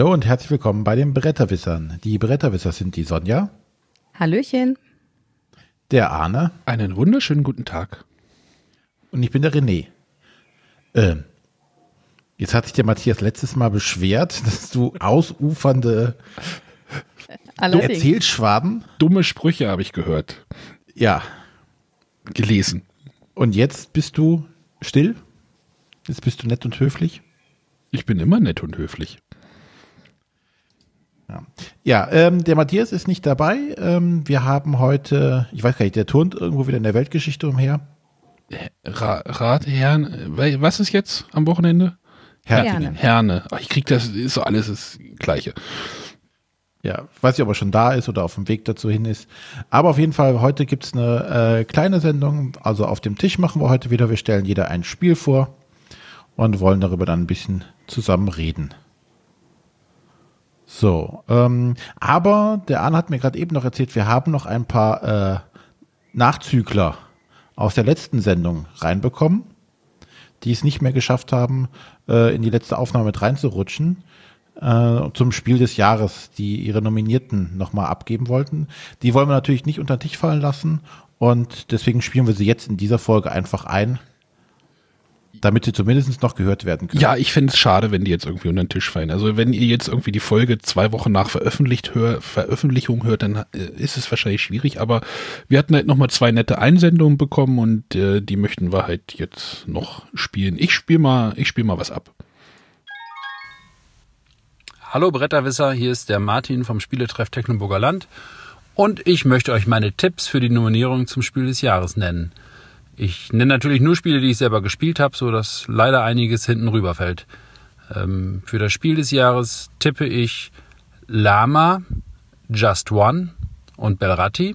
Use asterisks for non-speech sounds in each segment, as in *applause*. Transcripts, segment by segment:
Hallo und herzlich willkommen bei den Bretterwissern. Die Bretterwisser sind die Sonja. Hallöchen. Der Arne. Einen wunderschönen guten Tag. Und ich bin der René. Ähm, jetzt hat sich der Matthias letztes Mal beschwert, *laughs* dass du ausufernde Allerdings. Erzählschwaden. Dumme Sprüche habe ich gehört, Ja. gelesen. Und jetzt bist du still? Jetzt bist du nett und höflich? Ich bin immer nett und höflich. Ja, ja ähm, der Matthias ist nicht dabei. Ähm, wir haben heute, ich weiß gar nicht, der turnt irgendwo wieder in der Weltgeschichte umher. Ra Ratherren, äh, was ist jetzt am Wochenende? Herne. Herne. Ach, ich krieg das, ist so alles das Gleiche. Ja, weiß nicht, ob er schon da ist oder auf dem Weg dazu hin ist. Aber auf jeden Fall, heute gibt's eine äh, kleine Sendung. Also auf dem Tisch machen wir heute wieder. Wir stellen jeder ein Spiel vor und wollen darüber dann ein bisschen zusammen reden. So, ähm, aber der Arne hat mir gerade eben noch erzählt, wir haben noch ein paar äh, Nachzügler aus der letzten Sendung reinbekommen, die es nicht mehr geschafft haben, äh, in die letzte Aufnahme mit reinzurutschen äh, zum Spiel des Jahres, die ihre Nominierten nochmal abgeben wollten. Die wollen wir natürlich nicht unter den Tisch fallen lassen und deswegen spielen wir sie jetzt in dieser Folge einfach ein, damit sie zumindest noch gehört werden können. Ja, ich finde es schade, wenn die jetzt irgendwie unter den Tisch fallen. Also wenn ihr jetzt irgendwie die Folge zwei Wochen nach veröffentlicht hör, Veröffentlichung hört, dann äh, ist es wahrscheinlich schwierig. Aber wir hatten halt nochmal zwei nette Einsendungen bekommen und äh, die möchten wir halt jetzt noch spielen. Ich spiele mal, ich spiele mal was ab. Hallo Bretterwisser, hier ist der Martin vom Spieletreff Tecklenburger Land und ich möchte euch meine Tipps für die Nominierung zum Spiel des Jahres nennen. Ich nenne natürlich nur Spiele, die ich selber gespielt habe, so dass leider einiges hinten rüberfällt. Ähm, für das Spiel des Jahres tippe ich Lama, Just One und Belratti.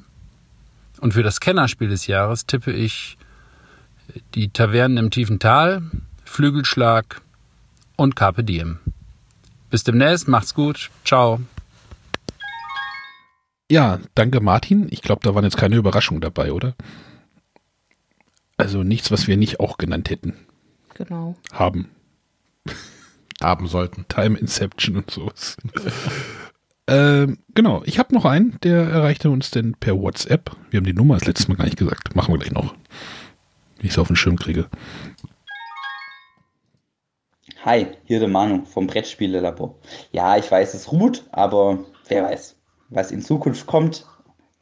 Und für das Kennerspiel des Jahres tippe ich die Tavernen im tiefen Tal, Flügelschlag und Carpe Diem. Bis demnächst, macht's gut, ciao. Ja, danke Martin. Ich glaube, da waren jetzt keine Überraschungen dabei, oder? Also nichts, was wir nicht auch genannt hätten. Genau. Haben. *laughs* Haben sollten. Time Inception und sowas. *laughs* ähm, genau, ich habe noch einen, der erreichte uns denn per WhatsApp. Wir haben die Nummer das letzte Mal gar nicht gesagt. Machen wir gleich noch. Wie ich es auf den Schirm kriege. Hi, hier der Manu vom Brettspielelabor. Ja, ich weiß, es ruht, aber wer weiß, was in Zukunft kommt.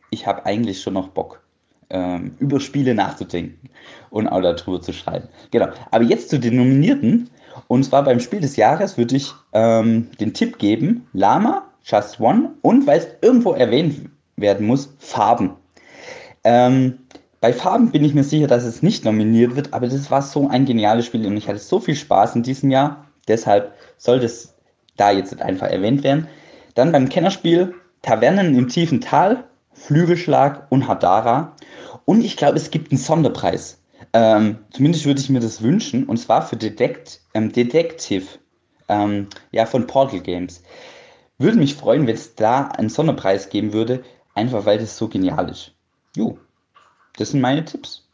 Ich habe eigentlich schon noch Bock, ähm, über Spiele nachzudenken und auch darüber zu schreiben. Genau, aber jetzt zu den Nominierten. Und zwar beim Spiel des Jahres würde ich ähm, den Tipp geben, Lama, Just One und, weil es irgendwo erwähnt werden muss, Farben. Ähm, bei Farben bin ich mir sicher, dass es nicht nominiert wird, aber das war so ein geniales Spiel und ich hatte so viel Spaß in diesem Jahr. Deshalb sollte es da jetzt einfach erwähnt werden. Dann beim Kennerspiel Tavernen im tiefen Tal, Flügelschlag und Hadara. Und ich glaube, es gibt einen Sonderpreis. Ähm, zumindest würde ich mir das wünschen. Und zwar für Detect, ähm, Detective ähm, ja, von Portal Games. Würde mich freuen, wenn es da einen Sonderpreis geben würde, einfach weil das so genial ist. Jo, das sind meine Tipps.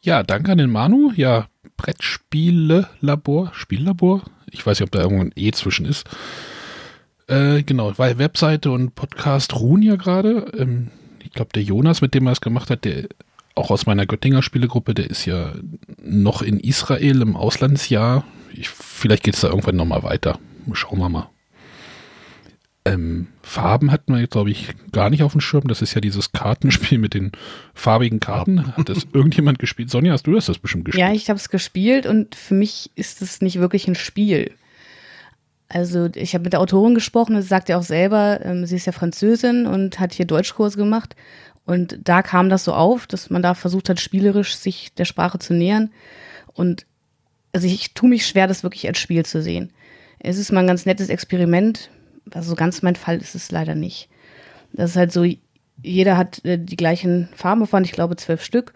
Ja, danke an den Manu. Ja, Brettspiele-Labor, Spiellabor. Ich weiß nicht, ob da irgendwo ein E zwischen ist. Äh, genau, weil Webseite und Podcast ruhen ja gerade. Ähm, ich glaube, der Jonas, mit dem er es gemacht hat, der auch aus meiner Göttinger Spielegruppe, der ist ja noch in Israel im Auslandsjahr. Ich, vielleicht geht es da irgendwann nochmal weiter. Schauen wir mal. Ähm, Farben hatten wir jetzt, glaube ich, gar nicht auf dem Schirm. Das ist ja dieses Kartenspiel mit den farbigen Karten. Hat das *laughs* irgendjemand gespielt? Sonja, hast du das, das bestimmt gespielt? Ja, ich habe es gespielt und für mich ist es nicht wirklich ein Spiel. Also ich habe mit der Autorin gesprochen, sie sagt ja auch selber, ähm, sie ist ja Französin und hat hier Deutschkurse gemacht. Und da kam das so auf, dass man da versucht hat, spielerisch sich der Sprache zu nähern. Und also ich, ich tue mich schwer, das wirklich als Spiel zu sehen. Es ist mal ein ganz nettes Experiment. Also ganz mein Fall ist es leider nicht. Das ist halt so, jeder hat äh, die gleichen Farben von, ich glaube zwölf Stück.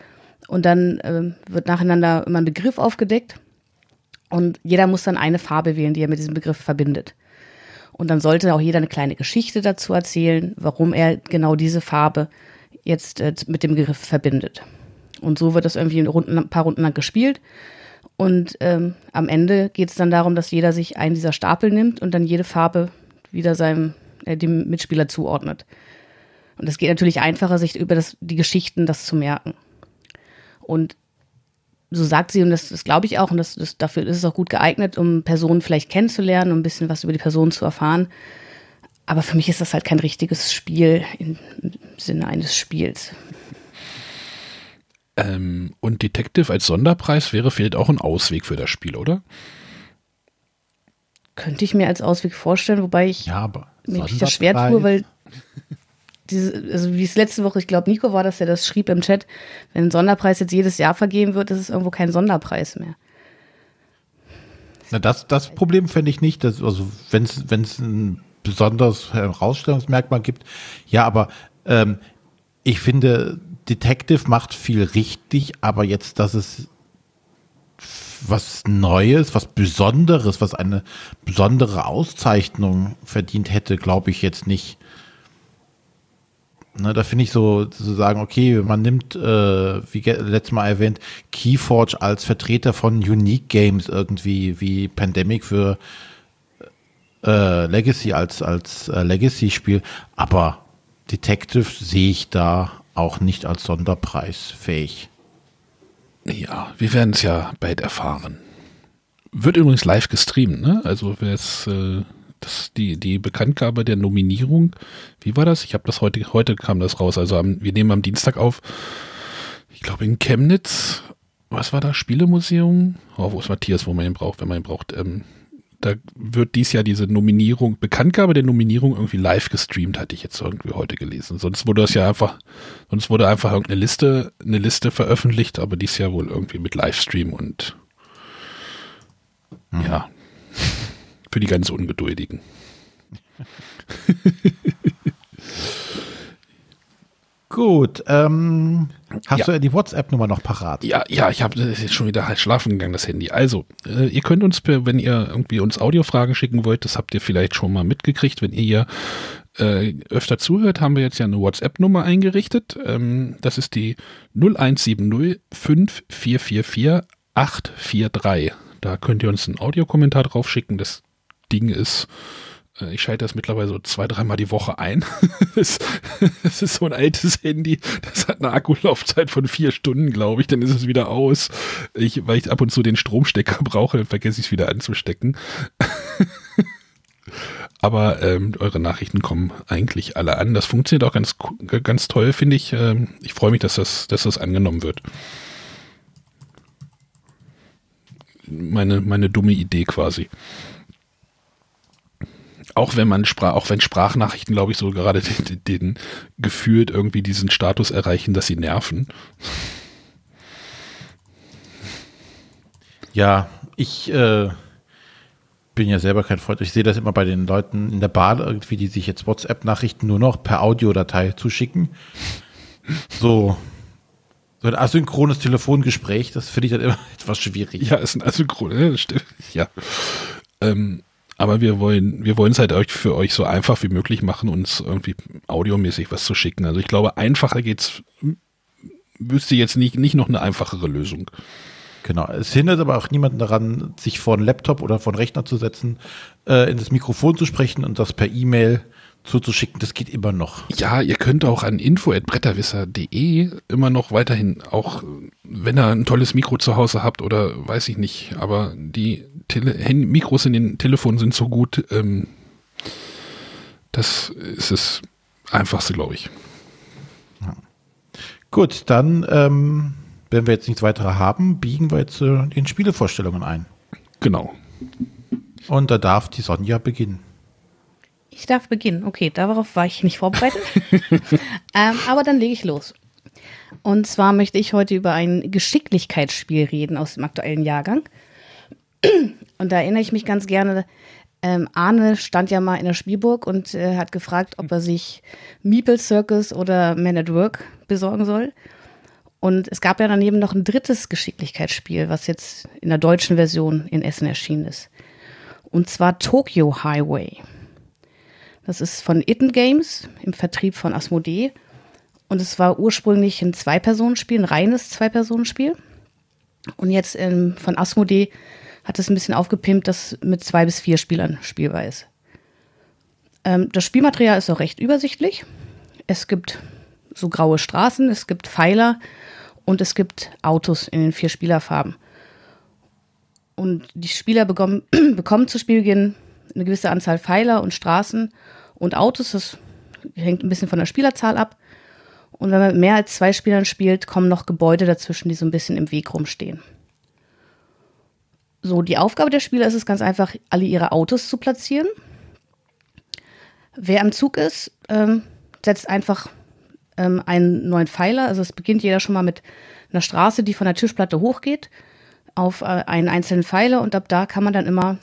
Und dann äh, wird nacheinander immer ein Begriff aufgedeckt. Und jeder muss dann eine Farbe wählen, die er mit diesem Begriff verbindet. Und dann sollte auch jeder eine kleine Geschichte dazu erzählen, warum er genau diese Farbe jetzt äh, mit dem Begriff verbindet. Und so wird das irgendwie ein paar Runden lang gespielt. Und ähm, am Ende geht es dann darum, dass jeder sich einen dieser Stapel nimmt und dann jede Farbe wieder seinem äh, dem Mitspieler zuordnet. Und es geht natürlich einfacher, sich über das, die Geschichten das zu merken. Und so sagt sie, und das, das glaube ich auch, und das, das, dafür ist es auch gut geeignet, um Personen vielleicht kennenzulernen, um ein bisschen was über die Person zu erfahren. Aber für mich ist das halt kein richtiges Spiel im Sinne eines Spiels. Ähm, und Detective als Sonderpreis wäre vielleicht auch ein Ausweg für das Spiel, oder? Könnte ich mir als Ausweg vorstellen, wobei ich Ja, aber mich das schwer tue, weil *laughs* diese, also wie es letzte Woche, ich glaube, Nico war das, der das schrieb im Chat, wenn ein Sonderpreis jetzt jedes Jahr vergeben wird, ist es irgendwo kein Sonderpreis mehr. Na, das, das Problem fände ich nicht, dass, also wenn es ein besonderes Herausstellungsmerkmal gibt, ja, aber ähm, ich finde, Detective macht viel richtig, aber jetzt, dass es was Neues, was Besonderes, was eine besondere Auszeichnung verdient hätte, glaube ich jetzt nicht. Ne, da finde ich so zu sagen, okay, man nimmt, äh, wie letztes Mal erwähnt, Keyforge als Vertreter von Unique Games irgendwie, wie Pandemic für äh, Legacy als, als äh, Legacy-Spiel. Aber Detective sehe ich da auch nicht als Sonderpreis fähig. Ja, wir werden es ja bald erfahren. Wird übrigens live gestreamt, ne? Also wer es äh, das, die, die Bekanntgabe der Nominierung, wie war das? Ich habe das heute, heute kam das raus. Also am, wir nehmen am Dienstag auf, ich glaube in Chemnitz, was war da? Spielemuseum? Oh, wo ist Matthias, wo man ihn braucht, wenn man ihn braucht? Ähm, da wird dies Jahr diese Nominierung, Bekanntgabe der Nominierung irgendwie live gestreamt, hatte ich jetzt irgendwie heute gelesen. Sonst wurde das ja einfach, sonst wurde einfach irgendeine Liste, eine Liste veröffentlicht, aber dies Jahr wohl irgendwie mit Livestream und mhm. ja, für die ganz Ungeduldigen. *laughs* Gut, ähm, hast ja. du die WhatsApp-Nummer noch parat? Ja, ja, ich habe jetzt schon wieder halt schlafen gegangen, das Handy. Also, äh, ihr könnt uns, wenn ihr irgendwie uns Audiofragen schicken wollt, das habt ihr vielleicht schon mal mitgekriegt, wenn ihr äh, öfter zuhört, haben wir jetzt ja eine WhatsApp-Nummer eingerichtet. Ähm, das ist die 0170 5444 843. Da könnt ihr uns einen Audiokommentar drauf schicken. Das Ding ist äh, ich schalte das mittlerweile so zwei, dreimal die Woche ein. *laughs* das, ist so ein altes Handy. Das hat eine Akkulaufzeit von vier Stunden, glaube ich. Dann ist es wieder aus. Ich, weil ich ab und zu den Stromstecker *laughs* brauche, vergesse ich es wieder anzustecken. *laughs* Aber ähm, eure Nachrichten kommen eigentlich alle an. Das funktioniert auch ganz, ganz toll, finde ich. Ähm, ich freue mich, dass das, dass das angenommen wird. Meine, meine dumme Idee quasi auch wenn man Sprach, auch wenn Sprachnachrichten, glaube ich, so gerade den, den, gefühlt irgendwie diesen Status erreichen, dass sie nerven. Ja, ich äh, bin ja selber kein Freund. Ich sehe das immer bei den Leuten in der Bahn irgendwie, die sich jetzt WhatsApp-Nachrichten nur noch per Audiodatei zuschicken. So, so ein asynchrones Telefongespräch, das finde ich dann immer *laughs* etwas schwierig. Ja, ist ein asynchrones, ja. Ähm, aber wir wollen, wir wollen es halt euch für euch so einfach wie möglich machen, uns irgendwie audiomäßig was zu schicken. Also ich glaube, einfacher geht's, wüsste jetzt nicht, nicht noch eine einfachere Lösung. Genau. Es hindert aber auch niemanden daran, sich vor einen Laptop oder vor einen Rechner zu setzen, äh, in das Mikrofon zu sprechen und das per E-Mail zuzuschicken. Das geht immer noch. Ja, ihr könnt auch an info.bretterwisser.de immer noch weiterhin, auch wenn ihr ein tolles Mikro zu Hause habt oder weiß ich nicht, aber die Tele Mikros in den Telefonen sind so gut. Ähm, das ist das Einfachste, glaube ich. Ja. Gut, dann, ähm, wenn wir jetzt nichts weiter haben, biegen wir jetzt äh, in Spielevorstellungen ein. Genau. Und da darf die Sonja beginnen. Ich darf beginnen. Okay, darauf war ich nicht vorbereitet. *laughs* ähm, aber dann lege ich los. Und zwar möchte ich heute über ein Geschicklichkeitsspiel reden aus dem aktuellen Jahrgang. Und da erinnere ich mich ganz gerne, ähm, Arne stand ja mal in der Spielburg und äh, hat gefragt, ob er sich Meeple Circus oder Man at Work besorgen soll. Und es gab ja daneben noch ein drittes Geschicklichkeitsspiel, was jetzt in der deutschen Version in Essen erschienen ist. Und zwar Tokyo Highway. Das ist von Itten Games im Vertrieb von Asmodee. Und es war ursprünglich ein Zwei-Personen-Spiel, ein reines Zwei-Personen-Spiel. Und jetzt ähm, von Asmodee hat es ein bisschen aufgepimpt, dass mit zwei bis vier Spielern spielbar ist. Ähm, das Spielmaterial ist auch recht übersichtlich. Es gibt so graue Straßen, es gibt Pfeiler und es gibt Autos in den vier Spielerfarben. Und die Spieler bekommen, *clears throat* bekommen zu Spielbeginn eine gewisse Anzahl Pfeiler und Straßen und Autos. Das hängt ein bisschen von der Spielerzahl ab. Und wenn man mit mehr als zwei Spielern spielt, kommen noch Gebäude dazwischen, die so ein bisschen im Weg rumstehen. So, die Aufgabe der Spieler ist es ganz einfach, alle ihre Autos zu platzieren. Wer am Zug ist, ähm, setzt einfach ähm, einen neuen Pfeiler. Also es beginnt jeder schon mal mit einer Straße, die von der Tischplatte hochgeht, auf äh, einen einzelnen Pfeiler und ab da kann man dann immer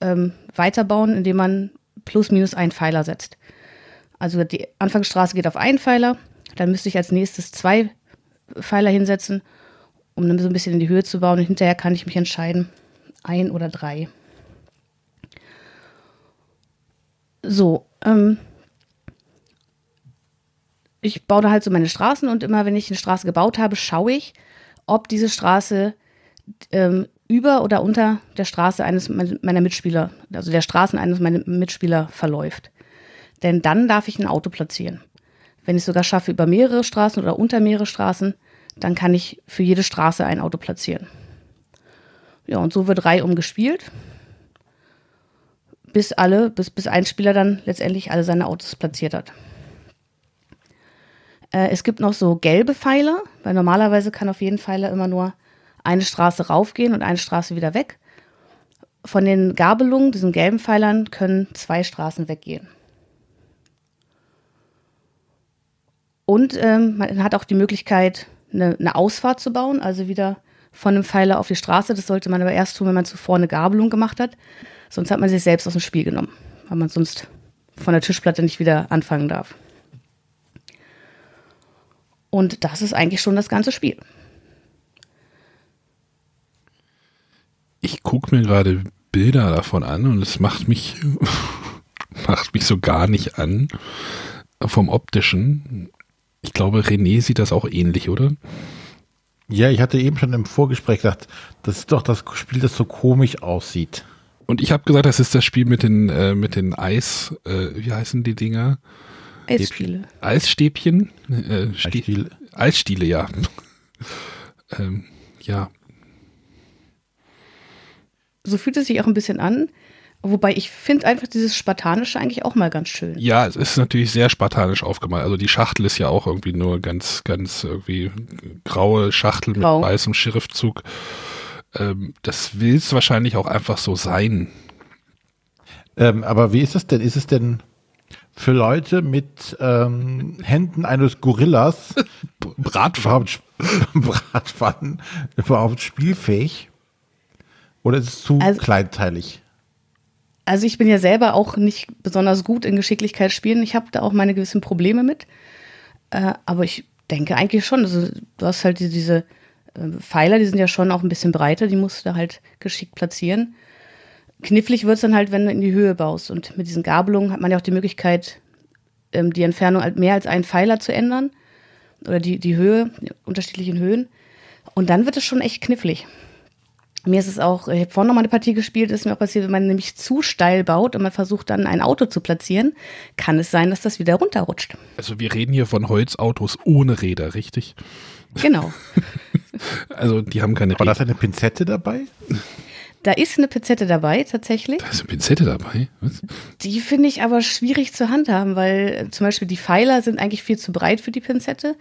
ähm, weiterbauen, indem man plus minus einen Pfeiler setzt. Also die Anfangsstraße geht auf einen Pfeiler, dann müsste ich als nächstes zwei Pfeiler hinsetzen, um dann so ein bisschen in die Höhe zu bauen und hinterher kann ich mich entscheiden, ein oder drei. So, ähm, ich baue da halt so meine Straßen und immer, wenn ich eine Straße gebaut habe, schaue ich, ob diese Straße ähm, über oder unter der Straße eines meiner Mitspieler, also der Straßen eines meiner Mitspieler verläuft. Denn dann darf ich ein Auto platzieren. Wenn ich sogar schaffe, über mehrere Straßen oder unter mehrere Straßen, dann kann ich für jede Straße ein Auto platzieren. Ja, und so wird Reihe umgespielt, bis alle, bis, bis ein Spieler dann letztendlich alle seine Autos platziert hat. Äh, es gibt noch so gelbe Pfeiler, weil normalerweise kann auf jeden Pfeiler immer nur eine Straße raufgehen und eine Straße wieder weg. Von den Gabelungen, diesen gelben Pfeilern, können zwei Straßen weggehen. Und ähm, man hat auch die Möglichkeit, eine, eine, Ausfahrt zu bauen, also wieder von einem Pfeiler auf die Straße. Das sollte man aber erst tun, wenn man zuvor eine Gabelung gemacht hat. Sonst hat man sich selbst aus dem Spiel genommen, weil man sonst von der Tischplatte nicht wieder anfangen darf. Und das ist eigentlich schon das ganze Spiel. Ich gucke mir gerade Bilder davon an und es macht mich, *laughs* macht mich so gar nicht an vom optischen. Ich glaube, René sieht das auch ähnlich, oder? Ja, ich hatte eben schon im Vorgespräch gesagt, das ist doch das Spiel, das so komisch aussieht. Und ich habe gesagt, das ist das Spiel mit den, äh, mit den Eis, äh, wie heißen die Dinger? Eisspiele. Eisstäbchen? Äh, Eisstiele. Eisstiele, ja. ähm, ja. So fühlt es sich auch ein bisschen an. Wobei ich finde einfach dieses Spartanische eigentlich auch mal ganz schön. Ja, es ist natürlich sehr spartanisch aufgemalt. Also die Schachtel ist ja auch irgendwie nur ganz, ganz irgendwie graue Schachtel Grau. mit weißem Schriftzug. Ähm, das will es wahrscheinlich auch einfach so sein. Ähm, aber wie ist es denn? Ist es denn für Leute mit ähm, Händen eines Gorillas *laughs* Bratpfannen. *laughs* Bratpfannen überhaupt spielfähig? Oder ist es zu also, kleinteilig? Also ich bin ja selber auch nicht besonders gut in Geschicklichkeit spielen. Ich habe da auch meine gewissen Probleme mit. Äh, aber ich denke eigentlich schon. Also du hast halt diese, äh, Pfeiler, die sind ja schon auch ein bisschen breiter, die musst du halt geschickt platzieren. Knifflig wird es dann halt, wenn du in die Höhe baust. Und mit diesen Gabelungen hat man ja auch die Möglichkeit, ähm, die Entfernung halt mehr als einen Pfeiler zu ändern. Oder die, die Höhe, die unterschiedlichen Höhen. Und dann wird es schon echt knifflig. Mir ist es auch, ich habe vorhin noch mal eine Partie gespielt, ist mir auch passiert, wenn man nämlich zu steil baut und man versucht dann ein Auto zu platzieren, kann es sein, dass das wieder runterrutscht. Also wir reden hier von Holzautos ohne Räder, richtig? Genau. *laughs* also die haben keine Räder. War das eine Pinzette dabei? Da ist eine Pinzette dabei, tatsächlich. Da ist eine Pinzette dabei? Was? Die finde ich aber schwierig zu handhaben, weil zum Beispiel die Pfeiler sind eigentlich viel zu breit für die Pinzette.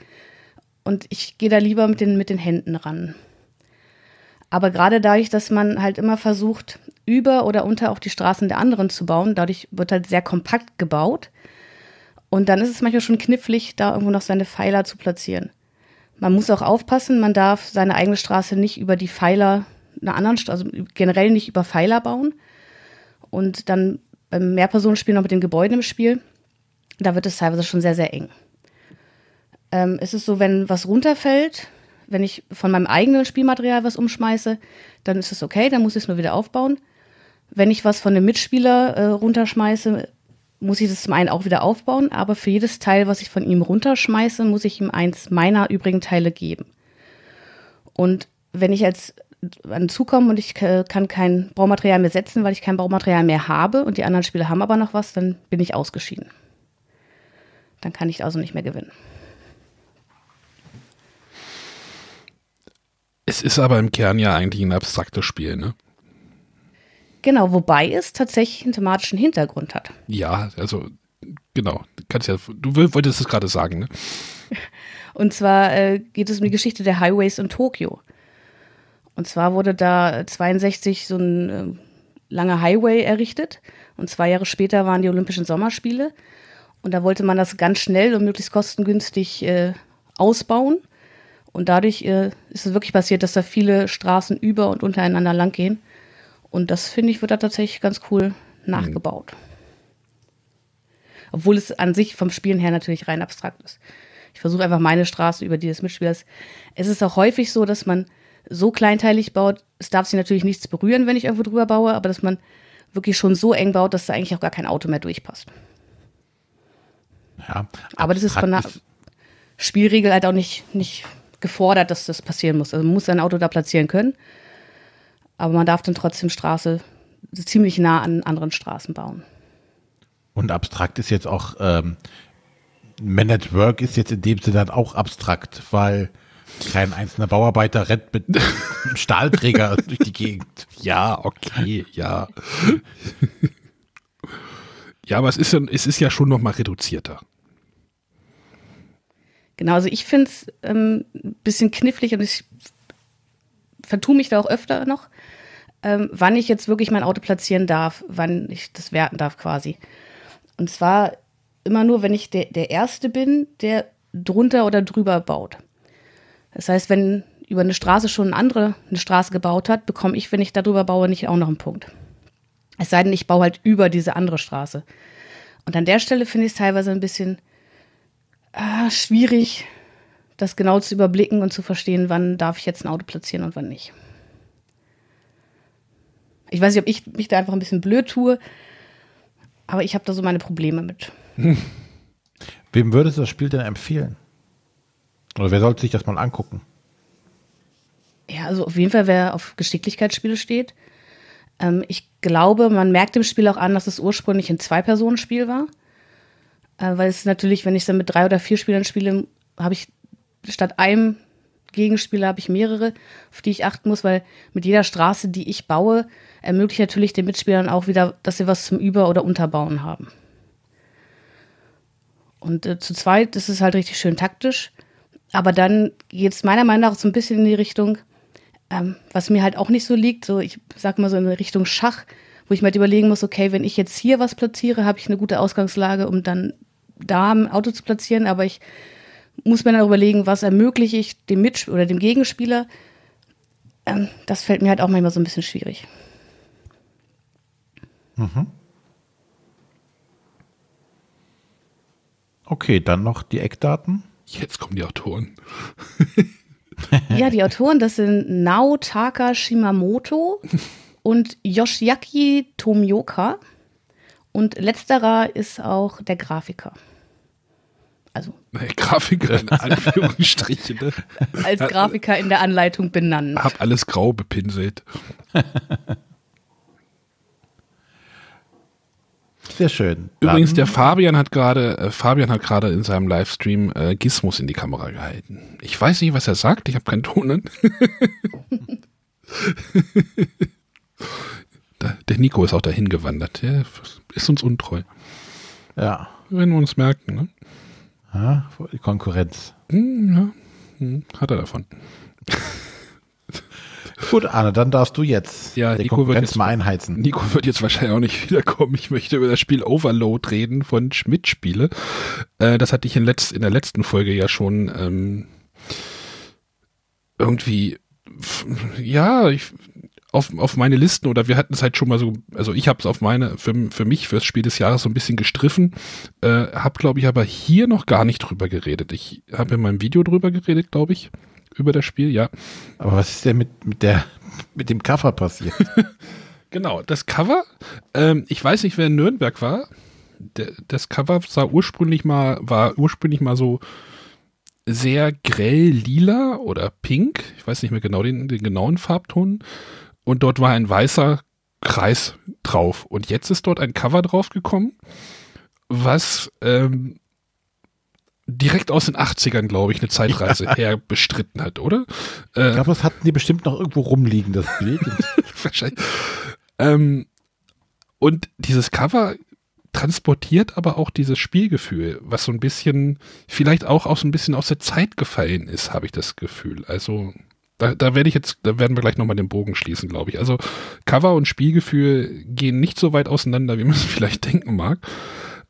Und ich gehe da lieber mit den, mit den Händen ran. Aber gerade dadurch, dass man halt immer versucht, über oder unter auch die Straßen der anderen zu bauen, dadurch wird halt sehr kompakt gebaut. Und dann ist es manchmal schon knifflig, da irgendwo noch seine Pfeiler zu platzieren. Man muss auch aufpassen, man darf seine eigene Straße nicht über die Pfeiler einer anderen Straße, also generell nicht über Pfeiler bauen. Und dann beim Mehrpersonenspiel noch mit den Gebäuden im Spiel, da wird es teilweise schon sehr, sehr eng. Ähm, ist es so, wenn was runterfällt, wenn ich von meinem eigenen Spielmaterial was umschmeiße, dann ist es okay, dann muss ich es nur wieder aufbauen. Wenn ich was von einem Mitspieler äh, runterschmeiße, muss ich das zum einen auch wieder aufbauen, aber für jedes Teil, was ich von ihm runterschmeiße, muss ich ihm eins meiner übrigen Teile geben. Und wenn ich als anzukomme und ich kann kein Baumaterial mehr setzen, weil ich kein Baumaterial mehr habe und die anderen Spieler haben aber noch was, dann bin ich ausgeschieden. Dann kann ich also nicht mehr gewinnen. Es ist aber im Kern ja eigentlich ein abstraktes Spiel, ne? Genau, wobei es tatsächlich einen thematischen Hintergrund hat. Ja, also genau. Kannst ja, du wolltest es gerade sagen, ne? *laughs* Und zwar äh, geht es um die Geschichte der Highways in Tokio. Und zwar wurde da 62 so ein äh, langer Highway errichtet. Und zwei Jahre später waren die Olympischen Sommerspiele. Und da wollte man das ganz schnell und möglichst kostengünstig äh, ausbauen. Und dadurch äh, ist es wirklich passiert, dass da viele Straßen über und untereinander lang gehen. Und das finde ich, wird da tatsächlich ganz cool nachgebaut. Mhm. Obwohl es an sich vom Spielen her natürlich rein abstrakt ist. Ich versuche einfach meine Straße über die des Mitspielers. Es ist auch häufig so, dass man so kleinteilig baut, es darf sich natürlich nichts berühren, wenn ich irgendwo drüber baue, aber dass man wirklich schon so eng baut, dass da eigentlich auch gar kein Auto mehr durchpasst. Ja, aber das ist von der Spielregel halt auch nicht, nicht gefordert, dass das passieren muss. Also man muss sein Auto da platzieren können, aber man darf dann trotzdem Straße ziemlich nah an anderen Straßen bauen. Und abstrakt ist jetzt auch, ähm, Man at Work ist jetzt in dem Sinne dann auch abstrakt, weil kein einzelner Bauarbeiter rennt mit einem *laughs* Stahlträger durch die Gegend. Ja, okay, ja. *laughs* ja, aber es ist, ja, es ist ja schon noch mal reduzierter. Genau, also ich finde es ähm, ein bisschen knifflig und ich vertue mich da auch öfter noch, ähm, wann ich jetzt wirklich mein Auto platzieren darf, wann ich das werten darf quasi. Und zwar immer nur, wenn ich der, der Erste bin, der drunter oder drüber baut. Das heißt, wenn über eine Straße schon eine andere eine Straße gebaut hat, bekomme ich, wenn ich darüber baue, nicht auch noch einen Punkt. Es sei denn, ich baue halt über diese andere Straße. Und an der Stelle finde ich es teilweise ein bisschen äh, schwierig, das genau zu überblicken und zu verstehen, wann darf ich jetzt ein Auto platzieren und wann nicht. Ich weiß nicht, ob ich mich da einfach ein bisschen blöd tue, aber ich habe da so meine Probleme mit. *laughs* Wem würdest du das Spiel denn empfehlen? Oder wer sollte sich das mal angucken? Ja, also auf jeden Fall, wer auf Geschicklichkeitsspiele steht. Ähm, ich glaube, man merkt dem Spiel auch an, dass es ursprünglich ein Zwei-Personen-Spiel war. Äh, weil es natürlich, wenn ich dann mit drei oder vier Spielern spiele, habe ich statt einem Gegenspieler habe ich mehrere, auf die ich achten muss, weil mit jeder Straße, die ich baue, ermöglicht natürlich den Mitspielern auch wieder, dass sie was zum Über- oder Unterbauen haben. Und äh, zu zweit ist es halt richtig schön taktisch. Aber dann geht es meiner Meinung nach so ein bisschen in die Richtung, ähm, was mir halt auch nicht so liegt, so ich sag mal so in Richtung Schach, wo ich mir halt überlegen muss, okay, wenn ich jetzt hier was platziere, habe ich eine gute Ausgangslage, um dann da ein Auto zu platzieren, aber ich muss mir dann überlegen, was ermögliche ich dem Mitspieler oder dem Gegenspieler. Ähm, das fällt mir halt auch manchmal so ein bisschen schwierig. Mhm. Okay, dann noch die Eckdaten. Jetzt kommen die Autoren. *laughs* ja, die Autoren, das sind Naotaka Shimamoto und Yoshiaki Tomioka. Und letzterer ist auch der Grafiker. Also. *laughs* Grafiker in Anführungsstrichen. Ne? *laughs* Als Grafiker in der Anleitung benannt. Hab alles grau bepinselt. Sehr schön. Übrigens, der Fabian hat gerade, äh, Fabian hat gerade in seinem Livestream äh, Gizmos in die Kamera gehalten. Ich weiß nicht, was er sagt, ich habe keinen Ton. *laughs* An. der Nico ist auch dahin gewandert. Der ist uns untreu. Ja. Wenn wir uns merken, ne? Ja, Konkurrenz. Hm, ja. Hm, hat er davon. *laughs* Gut, Arne, dann darfst du jetzt ja, die Nico Konkurrenz jetzt, mal einheizen. Nico wird jetzt wahrscheinlich auch nicht wiederkommen. Ich möchte über das Spiel Overload reden von Schmidt-Spiele. Äh, das hatte ich in, letzt, in der letzten Folge ja schon ähm, irgendwie, ja, ich, auf, auf meine Listen oder wir hatten es halt schon mal so, also ich habe es auf meine, für, für mich, fürs Spiel des Jahres so ein bisschen gestriffen, äh, habe glaube ich aber hier noch gar nicht drüber geredet. Ich habe in meinem Video drüber geredet, glaube ich über das Spiel, ja. Aber was ist denn mit, mit, der, mit dem Cover passiert? *laughs* genau, das Cover, ähm, ich weiß nicht, wer in Nürnberg war. Der, das Cover sah ursprünglich mal, war ursprünglich mal so sehr grell lila oder pink. Ich weiß nicht mehr genau den, den genauen Farbton. Und dort war ein weißer Kreis drauf. Und jetzt ist dort ein Cover drauf gekommen, was ähm, direkt aus den 80ern, glaube ich, eine Zeitreise *laughs* ja. her bestritten hat, oder? Äh, ich glaube, das hatten die bestimmt noch irgendwo rumliegen, das Bild. *laughs* Wahrscheinlich. Ähm, und dieses Cover transportiert aber auch dieses Spielgefühl, was so ein bisschen, vielleicht auch, auch so ein bisschen aus der Zeit gefallen ist, habe ich das Gefühl. Also da, da werde ich jetzt, da werden wir gleich nochmal den Bogen schließen, glaube ich. Also Cover und Spielgefühl gehen nicht so weit auseinander, wie man *laughs* es vielleicht denken mag.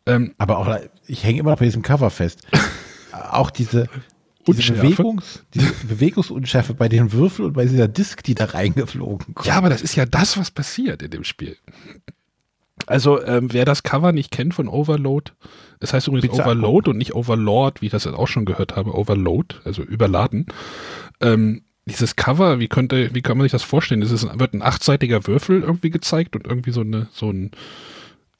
Ähm, Aber auch, ich hänge immer noch bei diesem Cover fest. *laughs* auch diese, diese, Bewegungs, diese Bewegungsunschärfe bei den Würfeln und bei dieser Disk, die da reingeflogen kommt. Ja, aber das ist ja das, was passiert in dem Spiel. Also, ähm, wer das Cover nicht kennt von Overload, das heißt übrigens Bitte Overload angucken. und nicht Overlord, wie ich das jetzt auch schon gehört habe, Overload, also überladen. Ähm, dieses Cover, wie könnte, wie kann man sich das vorstellen? Es ist, wird ein achtseitiger Würfel irgendwie gezeigt und irgendwie so eine, so ein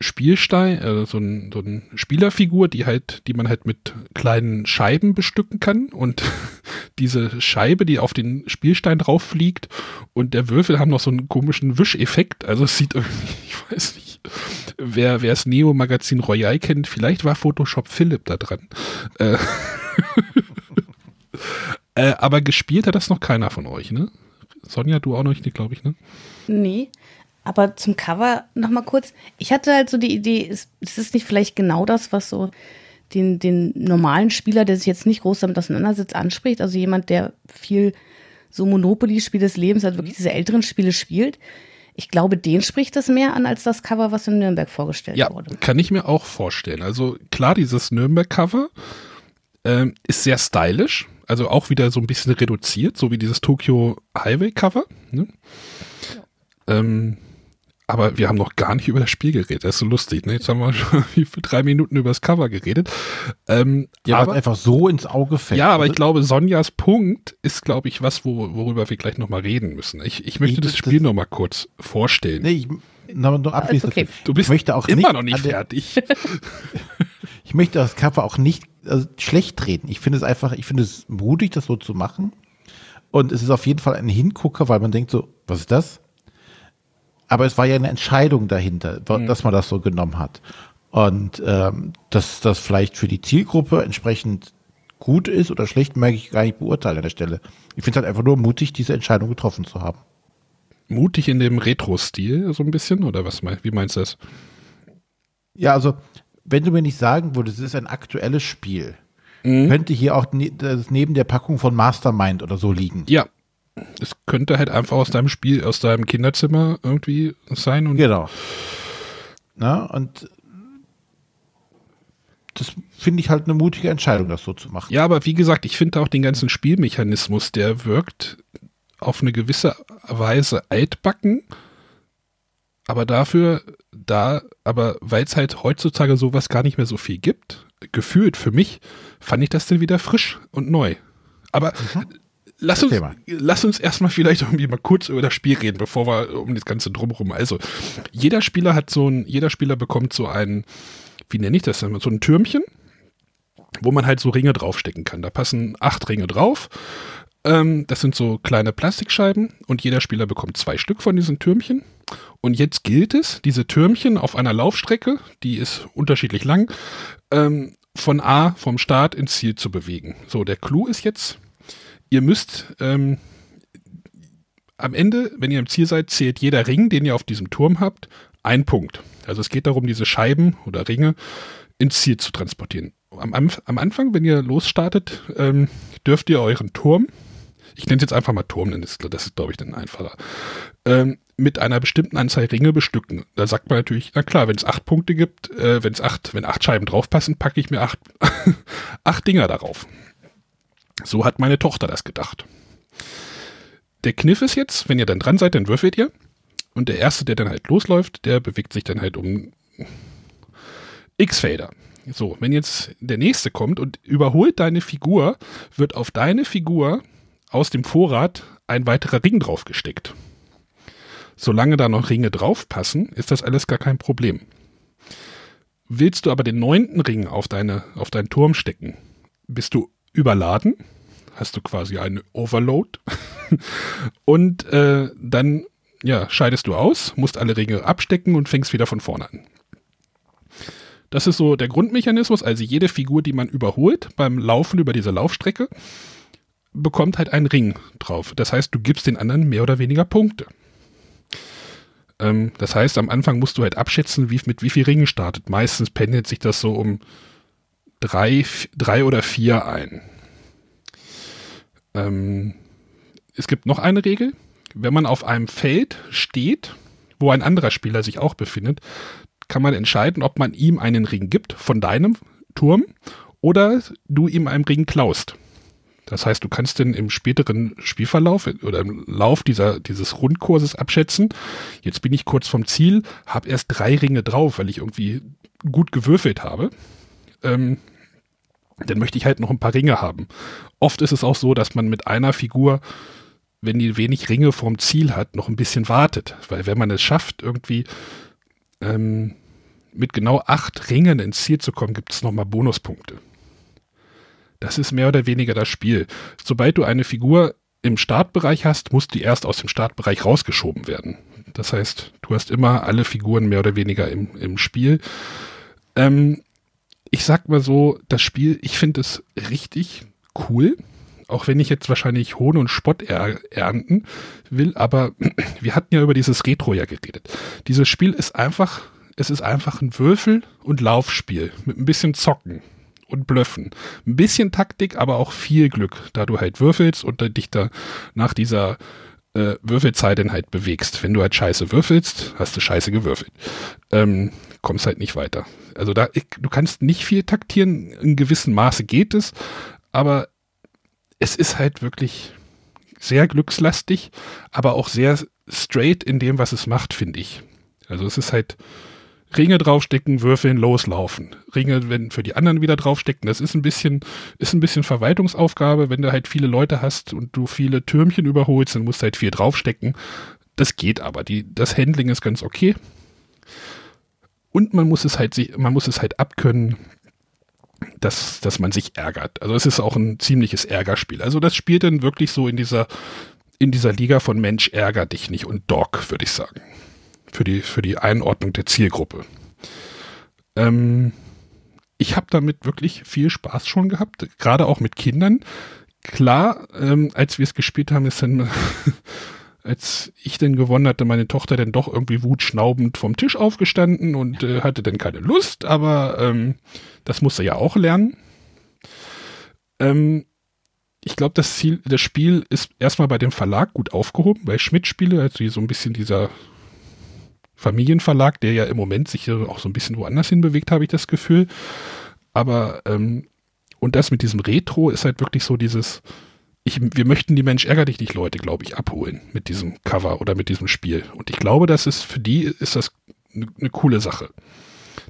Spielstein, äh, so, ein, so eine Spielerfigur, die halt, die man halt mit kleinen Scheiben bestücken kann und *laughs* diese Scheibe, die auf den Spielstein drauf fliegt und der Würfel haben noch so einen komischen Wischeffekt, also es sieht irgendwie, *laughs* ich weiß nicht, wer, wer das Neo-Magazin Royal kennt, vielleicht war Photoshop Philipp da dran. Äh, *laughs* Äh, aber gespielt hat das noch keiner von euch, ne? Sonja, du auch noch nicht, glaube ich, ne? Nee. Aber zum Cover noch mal kurz. Ich hatte halt so die Idee, es ist nicht vielleicht genau das, was so den, den normalen Spieler, der sich jetzt nicht groß damit auseinandersetzt, anspricht. Also jemand, der viel so Monopoly-Spiel des Lebens, also wirklich diese älteren Spiele spielt. Ich glaube, den spricht das mehr an als das Cover, was in Nürnberg vorgestellt ja, wurde. Kann ich mir auch vorstellen. Also klar, dieses Nürnberg-Cover ähm, ist sehr stylisch also auch wieder so ein bisschen reduziert, so wie dieses Tokyo Highway Cover. Ne? Ja. Ähm, aber wir haben noch gar nicht über das Spiel geredet. Das ist so lustig. Ne? Jetzt haben wir *laughs* schon für drei Minuten über das Cover geredet. Ähm, ja, aber einfach so ins Auge fällt. Ja, aber ich glaube, Sonjas Punkt ist, glaube ich, was, wo, worüber wir gleich nochmal reden müssen. Ich, ich möchte das, das Spiel nochmal kurz vorstellen. Nee, ich, noch, noch abschließend. Okay. Du bist möchte auch immer nicht noch nicht fertig. *laughs* ich möchte das Cover auch nicht also schlecht reden. Ich finde es einfach, ich finde es mutig, das so zu machen. Und es ist auf jeden Fall ein Hingucker, weil man denkt so, was ist das? Aber es war ja eine Entscheidung dahinter, mhm. dass man das so genommen hat. Und ähm, dass das vielleicht für die Zielgruppe entsprechend gut ist oder schlecht, mag ich gar nicht beurteilen an der Stelle. Ich finde es halt einfach nur mutig, diese Entscheidung getroffen zu haben. Mutig in dem Retro-Stil, so ein bisschen, oder was? Wie meinst du das? Ja, also wenn du mir nicht sagen würdest, es ist ein aktuelles Spiel, mhm. könnte hier auch ne neben der Packung von Mastermind oder so liegen. Ja. Es könnte halt einfach aus deinem Spiel, aus deinem Kinderzimmer irgendwie sein. Und genau. Na, und das finde ich halt eine mutige Entscheidung, das so zu machen. Ja, aber wie gesagt, ich finde auch den ganzen Spielmechanismus, der wirkt auf eine gewisse Weise altbacken, aber dafür da, aber weil es halt heutzutage sowas gar nicht mehr so viel gibt, gefühlt für mich, fand ich das dann wieder frisch und neu. Aber mhm. lass, uns, lass uns erstmal vielleicht irgendwie mal kurz über das Spiel reden, bevor wir um das Ganze drumherum. Also, jeder Spieler hat so ein, jeder Spieler bekommt so ein, wie nenne ich das denn, so ein Türmchen, wo man halt so Ringe draufstecken kann. Da passen acht Ringe drauf. Ähm, das sind so kleine Plastikscheiben und jeder Spieler bekommt zwei Stück von diesen Türmchen. Und jetzt gilt es, diese Türmchen auf einer Laufstrecke, die ist unterschiedlich lang, ähm, von A, vom Start ins Ziel zu bewegen. So, der Clou ist jetzt, ihr müsst ähm, am Ende, wenn ihr im Ziel seid, zählt jeder Ring, den ihr auf diesem Turm habt, ein Punkt. Also es geht darum, diese Scheiben oder Ringe ins Ziel zu transportieren. Am, am Anfang, wenn ihr losstartet, ähm, dürft ihr euren Turm, ich nenne es jetzt einfach mal Turm, ist, das ist glaube ich, dann einfacher, ähm, mit einer bestimmten Anzahl Ringe bestücken. Da sagt man natürlich, na klar, wenn es acht Punkte gibt, äh, wenn es acht, wenn acht Scheiben draufpassen, packe ich mir acht, *laughs* acht Dinger darauf. So hat meine Tochter das gedacht. Der Kniff ist jetzt, wenn ihr dann dran seid, dann würfelt ihr. Und der Erste, der dann halt losläuft, der bewegt sich dann halt um X-Felder. So, wenn jetzt der Nächste kommt und überholt deine Figur, wird auf deine Figur aus dem Vorrat ein weiterer Ring draufgesteckt. Solange da noch Ringe draufpassen, ist das alles gar kein Problem. Willst du aber den neunten Ring auf, deine, auf deinen Turm stecken, bist du überladen. Hast du quasi einen Overload. *laughs* und äh, dann ja, scheidest du aus, musst alle Ringe abstecken und fängst wieder von vorne an. Das ist so der Grundmechanismus. Also jede Figur, die man überholt beim Laufen über diese Laufstrecke, bekommt halt einen Ring drauf. Das heißt, du gibst den anderen mehr oder weniger Punkte. Ähm, das heißt, am Anfang musst du halt abschätzen, wie, mit wie viel Ringen startet. Meistens pendelt sich das so um drei, drei oder vier ein. Ähm, es gibt noch eine Regel. Wenn man auf einem Feld steht, wo ein anderer Spieler sich auch befindet, kann man entscheiden, ob man ihm einen Ring gibt von deinem Turm oder du ihm einen Ring klaust. Das heißt, du kannst denn im späteren Spielverlauf oder im Lauf dieser, dieses Rundkurses abschätzen, jetzt bin ich kurz vom Ziel, habe erst drei Ringe drauf, weil ich irgendwie gut gewürfelt habe. Ähm, dann möchte ich halt noch ein paar Ringe haben. Oft ist es auch so, dass man mit einer Figur, wenn die wenig Ringe vorm Ziel hat, noch ein bisschen wartet. Weil wenn man es schafft, irgendwie ähm, mit genau acht Ringen ins Ziel zu kommen, gibt es nochmal Bonuspunkte. Das ist mehr oder weniger das Spiel. Sobald du eine Figur im Startbereich hast, muss die erst aus dem Startbereich rausgeschoben werden. Das heißt, du hast immer alle Figuren mehr oder weniger im, im Spiel. Ähm, ich sag mal so, das Spiel, ich finde es richtig cool. Auch wenn ich jetzt wahrscheinlich Hohn und Spott er ernten will, aber *clears throat* wir hatten ja über dieses Retro ja geredet. Dieses Spiel ist einfach, es ist einfach ein Würfel- und Laufspiel mit ein bisschen Zocken und Blöffen. Ein bisschen Taktik, aber auch viel Glück, da du halt würfelst und dich da nach dieser äh, Würfelzeit dann halt bewegst. Wenn du halt scheiße würfelst, hast du scheiße gewürfelt. Ähm, kommst halt nicht weiter. Also da, ich, du kannst nicht viel taktieren, in gewissem Maße geht es, aber es ist halt wirklich sehr glückslastig, aber auch sehr straight in dem, was es macht, finde ich. Also es ist halt, Ringe draufstecken, würfeln, loslaufen. Ringe wenn für die anderen wieder draufstecken. Das ist ein bisschen, ist ein bisschen Verwaltungsaufgabe. Wenn du halt viele Leute hast und du viele Türmchen überholst, dann musst du halt viel draufstecken. Das geht aber. Die, das Handling ist ganz okay. Und man muss es halt, man muss es halt abkönnen, dass, dass man sich ärgert. Also es ist auch ein ziemliches Ärgerspiel. Also das spielt dann wirklich so in dieser, in dieser Liga von Mensch ärger dich nicht und Dog, würde ich sagen für die, für die Einordnung der Zielgruppe. Ähm, ich habe damit wirklich viel Spaß schon gehabt, gerade auch mit Kindern. Klar, ähm, als wir es gespielt haben, ist dann, *laughs* als ich denn gewonnen hatte, meine Tochter dann doch irgendwie wutschnaubend vom Tisch aufgestanden und äh, *laughs* hatte dann keine Lust, aber ähm, das musste ja auch lernen. Ähm, ich glaube, das Ziel, das Spiel ist erstmal bei dem Verlag gut aufgehoben, bei Schmidt-Spiele, also so ein bisschen dieser Familienverlag, der ja im Moment sich auch so ein bisschen woanders hin bewegt, habe ich das Gefühl. Aber ähm, und das mit diesem Retro ist halt wirklich so dieses, ich, wir möchten die Mensch ärger dich nicht Leute, glaube ich, abholen mit diesem Cover oder mit diesem Spiel. Und ich glaube, das ist für die ist das eine ne coole Sache.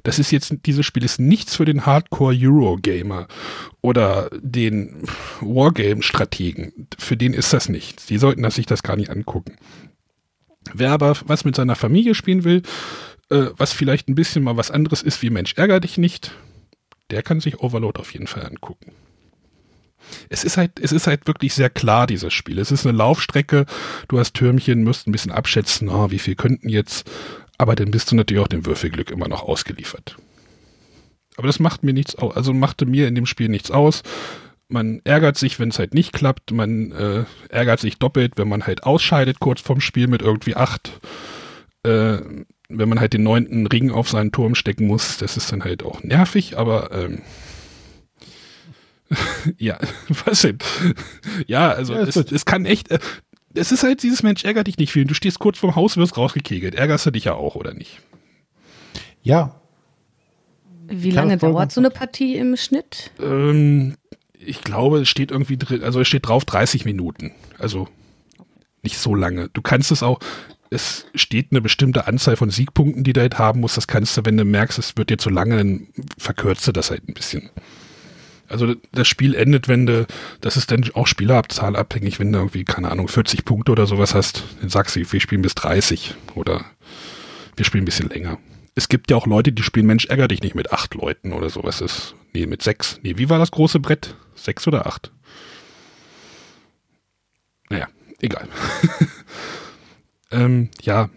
Das ist jetzt, dieses Spiel ist nichts für den Hardcore Eurogamer oder den Wargame-Strategen. Für den ist das nichts. Die sollten sich das gar nicht angucken. Wer aber was mit seiner Familie spielen will, äh, was vielleicht ein bisschen mal was anderes ist wie Mensch, ärger dich nicht, der kann sich Overload auf jeden Fall angucken. Es ist halt, es ist halt wirklich sehr klar, dieses Spiel. Es ist eine Laufstrecke, du hast Türmchen, musst ein bisschen abschätzen, oh, wie viel könnten jetzt, aber dann bist du natürlich auch dem Würfelglück immer noch ausgeliefert. Aber das macht mir nichts aus, also machte mir in dem Spiel nichts aus man ärgert sich, wenn es halt nicht klappt. Man äh, ärgert sich doppelt, wenn man halt ausscheidet kurz vorm Spiel mit irgendwie acht. Äh, wenn man halt den neunten Ring auf seinen Turm stecken muss, das ist dann halt auch nervig, aber ähm, *laughs* ja, *laughs* was denn? ja, also ja, es, es, kann echt, äh, es ist halt dieses Mensch ärgert dich nicht viel. Du stehst kurz vorm Haus, wirst rausgekegelt. Ärgerst du dich ja auch, oder nicht? Ja. Wie lange dauert so eine Partie im Schnitt? Ähm, ich glaube, es steht irgendwie drin, also es steht drauf 30 Minuten. Also nicht so lange. Du kannst es auch, es steht eine bestimmte Anzahl von Siegpunkten, die du halt haben musst. Das kannst du, wenn du merkst, es wird dir zu lange, dann verkürzt du das halt ein bisschen. Also das Spiel endet, wenn du, das ist dann auch Spielerabzahl abhängig, wenn du irgendwie, keine Ahnung, 40 Punkte oder sowas hast, dann sagst du, wir spielen bis 30 oder wir spielen ein bisschen länger. Es gibt ja auch Leute, die spielen Mensch ärger dich nicht mit acht Leuten oder sowas ist. Nee, mit sechs. Nee, wie war das große Brett? Sechs oder acht? Naja, egal. *laughs* ähm, ja.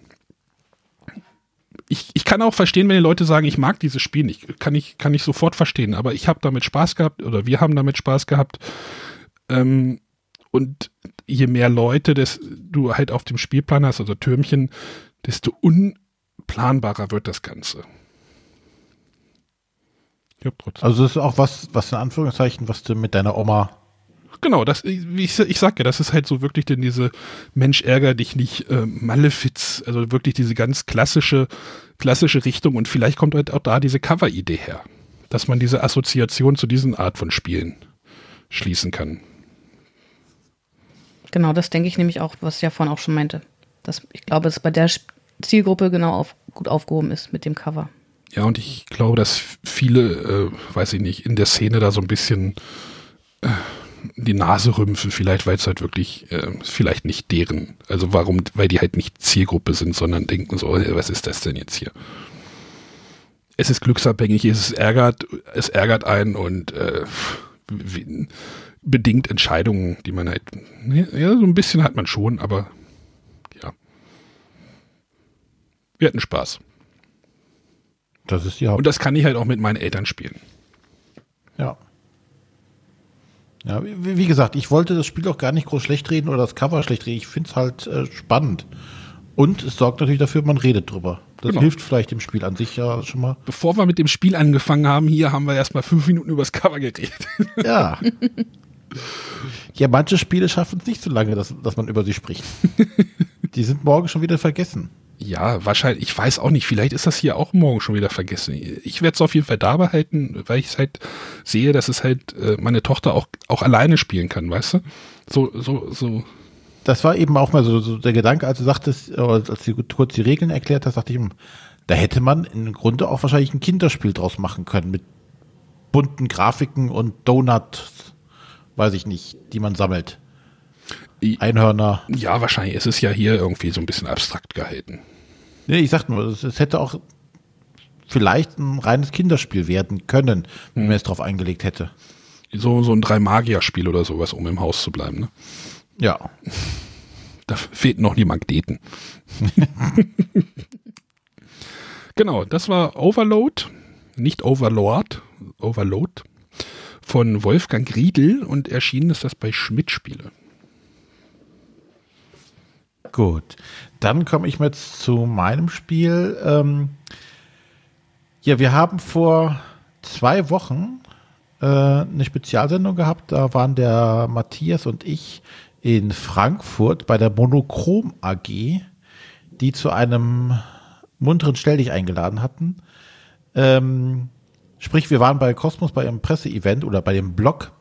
Ich, ich kann auch verstehen, wenn die Leute sagen, ich mag dieses Spiel nicht. Kann ich, kann ich sofort verstehen. Aber ich habe damit Spaß gehabt oder wir haben damit Spaß gehabt. Ähm, und je mehr Leute das du halt auf dem Spielplan hast, also Türmchen, desto unplanbarer wird das Ganze. Ja, also das ist auch was, was in Anführungszeichen, was du mit deiner Oma Genau, das, ich, ich sag ja, das ist halt so wirklich denn diese Mensch ärger dich nicht äh, Malefiz, also wirklich diese ganz klassische, klassische Richtung und vielleicht kommt halt auch da diese Cover-Idee her, dass man diese Assoziation zu diesen Art von Spielen schließen kann. Genau, das denke ich nämlich auch, was ich ja vorhin auch schon meinte. Dass ich glaube, dass bei der Zielgruppe genau auf, gut aufgehoben ist mit dem Cover. Ja, und ich glaube, dass viele, äh, weiß ich nicht, in der Szene da so ein bisschen äh, die Nase rümpfen, vielleicht, weil es halt wirklich, äh, vielleicht nicht deren, also warum, weil die halt nicht Zielgruppe sind, sondern denken so, was ist das denn jetzt hier? Es ist glücksabhängig, es ärgert, es ärgert einen und äh, bedingt Entscheidungen, die man halt, ja, so ein bisschen hat man schon, aber ja. Wir hatten Spaß. Das ist die Haupt Und das kann ich halt auch mit meinen Eltern spielen. Ja. Ja, wie, wie, gesagt, ich wollte das Spiel auch gar nicht groß schlecht reden oder das Cover schlecht reden. Ich finde es halt äh, spannend. Und es sorgt natürlich dafür, man redet drüber. Das genau. hilft vielleicht dem Spiel an sich ja schon mal. Bevor wir mit dem Spiel angefangen haben, hier haben wir erstmal fünf Minuten über das Cover geredet. *laughs* Ja. Ja, manche Spiele schaffen es nicht so lange, dass, dass man über sie spricht. *laughs* Die sind morgen schon wieder vergessen. Ja, wahrscheinlich, ich weiß auch nicht, vielleicht ist das hier auch morgen schon wieder vergessen. Ich werde es auf jeden Fall da behalten, weil ich es halt sehe, dass es halt äh, meine Tochter auch, auch alleine spielen kann, weißt du? So, so, so. Das war eben auch mal so, so der Gedanke, als du sagtest, als du kurz die Regeln erklärt hast, dachte ich, da hätte man im Grunde auch wahrscheinlich ein Kinderspiel draus machen können mit bunten Grafiken und Donuts weiß ich nicht, die man sammelt. Einhörner. Ja, wahrscheinlich. Es ist ja hier irgendwie so ein bisschen abstrakt gehalten. Nee, ich sag nur, es, es hätte auch vielleicht ein reines Kinderspiel werden können, wenn hm. man es drauf eingelegt hätte. So, so ein Drei-Magier-Spiel oder sowas, um im Haus zu bleiben, ne? Ja. *laughs* Da fehlten noch die Magneten. *laughs* genau, das war Overload, nicht Overlord, Overload von Wolfgang Riedel und erschienen ist das bei Schmidt Spiele. Gut, dann komme ich jetzt zu meinem Spiel. Ähm, ja, wir haben vor zwei Wochen äh, eine Spezialsendung gehabt. Da waren der Matthias und ich in Frankfurt bei der Monochrom AG, die zu einem munteren Stelldich eingeladen hatten. Ähm, Sprich, wir waren bei Cosmos bei einem Presseevent oder bei dem Blog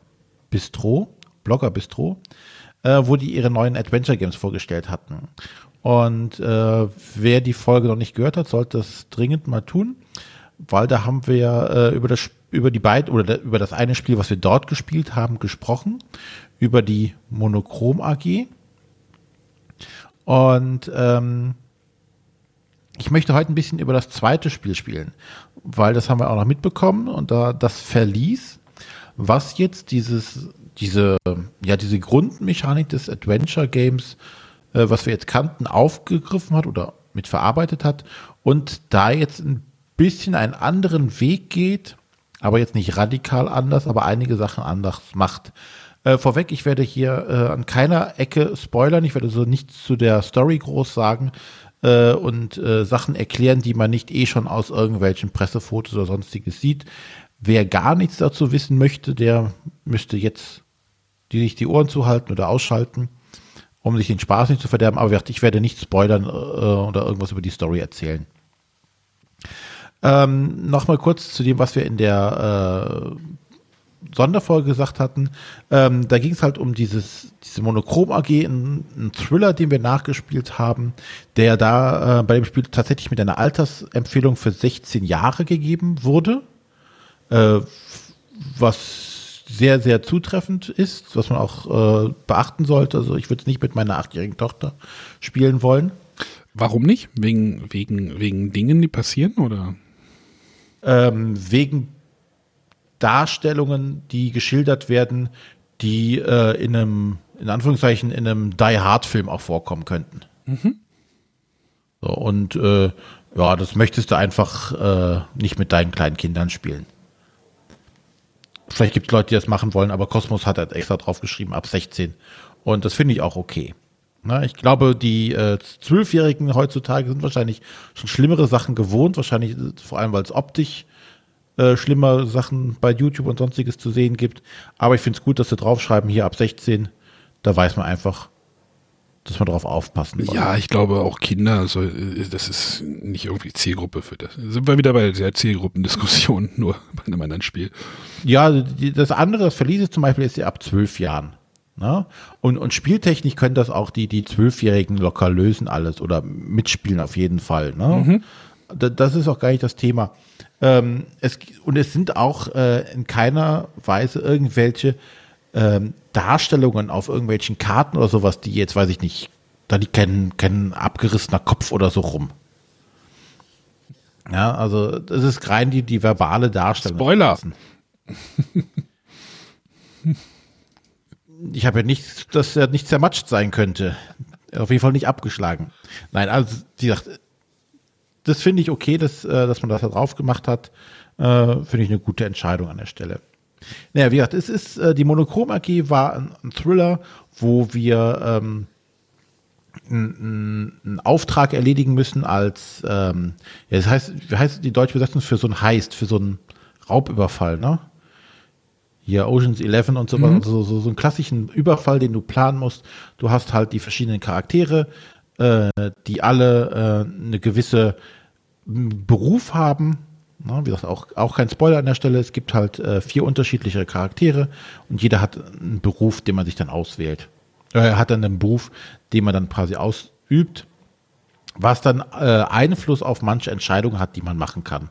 Bistro, Blogger Bistro, äh, wo die ihre neuen Adventure Games vorgestellt hatten. Und äh, wer die Folge noch nicht gehört hat, sollte das dringend mal tun, weil da haben wir äh, über das über die beiden oder über das eine Spiel, was wir dort gespielt haben, gesprochen, über die Monochrom AG. Und ähm, ich möchte heute ein bisschen über das zweite Spiel spielen weil das haben wir auch noch mitbekommen und da das Verlies, was jetzt dieses, diese, ja, diese Grundmechanik des Adventure Games, äh, was wir jetzt kannten, aufgegriffen hat oder mit verarbeitet hat und da jetzt ein bisschen einen anderen Weg geht, aber jetzt nicht radikal anders, aber einige Sachen anders macht. Äh, vorweg, ich werde hier äh, an keiner Ecke spoilern, ich werde so nichts zu der Story groß sagen, äh, und äh, Sachen erklären, die man nicht eh schon aus irgendwelchen Pressefotos oder sonstiges sieht. Wer gar nichts dazu wissen möchte, der müsste jetzt die sich die Ohren zuhalten oder ausschalten, um sich den Spaß nicht zu verderben. Aber ich werde nicht spoilern äh, oder irgendwas über die Story erzählen. Ähm, Nochmal kurz zu dem, was wir in der äh, Sonderfolge gesagt hatten. Ähm, da ging es halt um dieses, diese Monochrom AG, ein, Thriller, den wir nachgespielt haben, der da äh, bei dem Spiel tatsächlich mit einer Altersempfehlung für 16 Jahre gegeben wurde. Äh, was sehr, sehr zutreffend ist, was man auch äh, beachten sollte. Also ich würde es nicht mit meiner achtjährigen Tochter spielen wollen. Warum nicht? Wegen, wegen, wegen Dingen, die passieren, oder? Ähm, wegen Darstellungen, die geschildert werden, die äh, in einem, in Anführungszeichen, in einem Die Hard-Film auch vorkommen könnten. Mhm. So, und äh, ja, das möchtest du einfach äh, nicht mit deinen kleinen Kindern spielen. Vielleicht gibt es Leute, die das machen wollen, aber Cosmos hat halt extra drauf geschrieben, ab 16. Und das finde ich auch okay. Na, ich glaube, die äh, Zwölfjährigen heutzutage sind wahrscheinlich schon schlimmere Sachen gewohnt, wahrscheinlich äh, vor allem, weil es optisch äh, schlimme Sachen bei YouTube und sonstiges zu sehen gibt. Aber ich finde es gut, dass sie draufschreiben, hier ab 16, da weiß man einfach, dass man darauf aufpassen muss. Ja, ich glaube auch Kinder, also das ist nicht irgendwie Zielgruppe für das. Sind wir wieder bei der Zielgruppendiskussion, *laughs* nur bei einem anderen Spiel. Ja, das andere, das Verlies zum Beispiel, ist ja ab zwölf Jahren. Ne? Und, und spieltechnisch können das auch die, die Zwölfjährigen locker lösen alles oder mitspielen auf jeden Fall. Ne? Mhm. Das ist auch gar nicht das Thema. Ähm, es, und es sind auch äh, in keiner Weise irgendwelche ähm, Darstellungen auf irgendwelchen Karten oder sowas, die jetzt, weiß ich nicht, da liegt kein, kein abgerissener Kopf oder so rum. Ja, also das ist rein die, die verbale Darstellung. Spoiler. ich habe ja nichts, dass er nicht zermatscht sein könnte. Auf jeden Fall nicht abgeschlagen. Nein, also wie gesagt, das finde ich okay, dass, äh, dass man das da drauf gemacht hat. Äh, finde ich eine gute Entscheidung an der Stelle. Naja, wie gesagt, es ist, äh, die Monochrom AG war ein, ein Thriller, wo wir ähm, einen Auftrag erledigen müssen als, ähm, ja, das heißt, wie heißt die deutsche Besetzung für so ein Heist, für so einen Raubüberfall, ne? Hier Oceans 11 und so, mhm. so, so, so einen klassischen Überfall, den du planen musst. Du hast halt die verschiedenen Charaktere, äh, die alle äh, eine gewisse Beruf haben, wie gesagt, auch, auch kein Spoiler an der Stelle. Es gibt halt äh, vier unterschiedliche Charaktere und jeder hat einen Beruf, den man sich dann auswählt. Er äh, hat dann einen Beruf, den man dann quasi ausübt, was dann äh, Einfluss auf manche Entscheidungen hat, die man machen kann.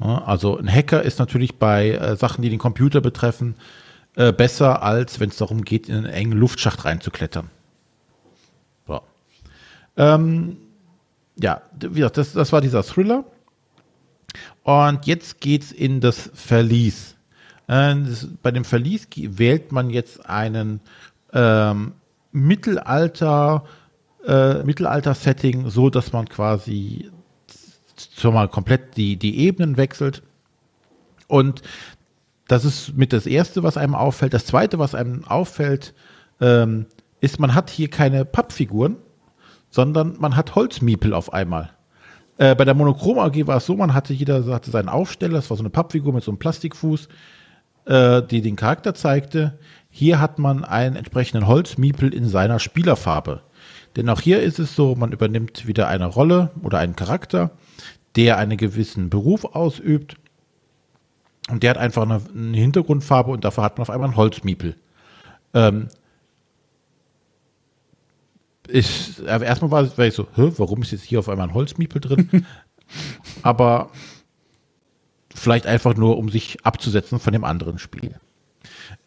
Ja, also ein Hacker ist natürlich bei äh, Sachen, die den Computer betreffen, äh, besser, als wenn es darum geht, in einen engen Luftschacht reinzuklettern. So. Ähm, ja, wie gesagt, das, das war dieser Thriller. Und jetzt geht's in das Verlies. Äh, bei dem Verlies wählt man jetzt einen ähm, Mittelalter, äh, Mittelalter-Setting, so dass man quasi schon mal komplett die, die Ebenen wechselt. Und das ist mit das Erste, was einem auffällt. Das Zweite, was einem auffällt, ähm, ist, man hat hier keine Pappfiguren, sondern man hat Holzmiepel auf einmal. Äh, bei der Monochrom AG war es so, man hatte jeder hatte seinen Aufsteller, das war so eine Pappfigur mit so einem Plastikfuß, äh, die den Charakter zeigte. Hier hat man einen entsprechenden Holzmiepel in seiner Spielerfarbe. Denn auch hier ist es so, man übernimmt wieder eine Rolle oder einen Charakter, der einen gewissen Beruf ausübt. Und der hat einfach eine, eine Hintergrundfarbe und dafür hat man auf einmal einen Holzmiepel. Ähm, ich, erstmal war, war ich so, Hä, warum ist jetzt hier auf einmal ein Holzmiepel drin? *laughs* Aber vielleicht einfach nur, um sich abzusetzen von dem anderen Spiel.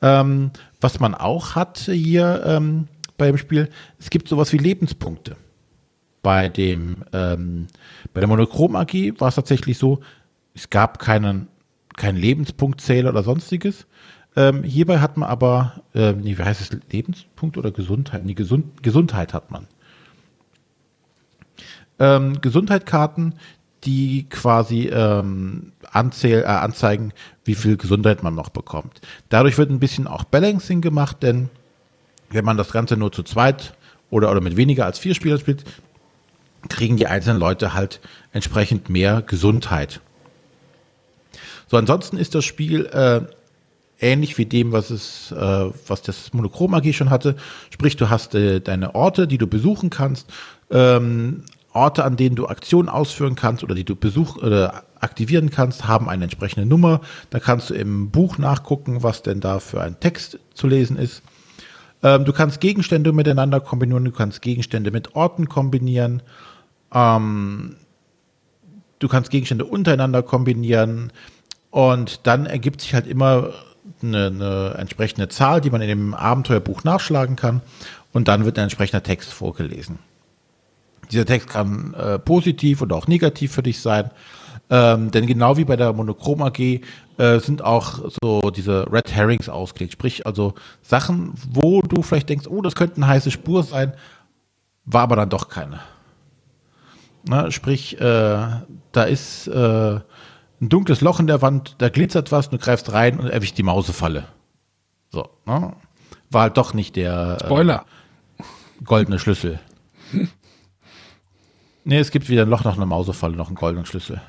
Ähm, was man auch hat hier ähm, bei dem Spiel, es gibt sowas wie Lebenspunkte. Bei dem, ähm, bei der Monochrom AG war es tatsächlich so, es gab keinen, keinen Lebenspunktzähler oder sonstiges, ähm, hierbei hat man aber, äh, nee, wie heißt es, Lebenspunkt oder Gesundheit? Nee, Gesund, Gesundheit hat man. Ähm, Gesundheitkarten, die quasi ähm, anzähl, äh, anzeigen, wie viel Gesundheit man noch bekommt. Dadurch wird ein bisschen auch Balancing gemacht, denn wenn man das Ganze nur zu zweit oder, oder mit weniger als vier Spielern spielt, kriegen die einzelnen Leute halt entsprechend mehr Gesundheit. So, ansonsten ist das Spiel äh, ähnlich wie dem, was es, äh, was das Monochrom AG schon hatte. Sprich, du hast äh, deine Orte, die du besuchen kannst, ähm, Orte, an denen du Aktionen ausführen kannst oder die du besuch oder aktivieren kannst, haben eine entsprechende Nummer. Da kannst du im Buch nachgucken, was denn da für ein Text zu lesen ist. Ähm, du kannst Gegenstände miteinander kombinieren, du kannst Gegenstände mit Orten kombinieren. Ähm, du kannst Gegenstände untereinander kombinieren. Und dann ergibt sich halt immer eine, eine entsprechende Zahl, die man in dem Abenteuerbuch nachschlagen kann und dann wird ein entsprechender Text vorgelesen. dieser Text kann äh, positiv oder auch negativ für dich sein. Ähm, denn genau wie bei der Monochrom AG äh, sind auch so diese Red Herrings ausgelegt. Sprich, also Sachen, wo du vielleicht denkst, oh, das könnte eine heiße Spur sein, war aber dann doch keine. Na, sprich, äh, da ist äh, ein dunkles Loch in der Wand, da glitzert was, du greifst rein und erwischt die Mausefalle. So, ne? War halt doch nicht der äh, Spoiler. goldene Schlüssel. *laughs* nee, es gibt wieder ein Loch nach einer Mausefalle, noch einen goldenen Schlüssel.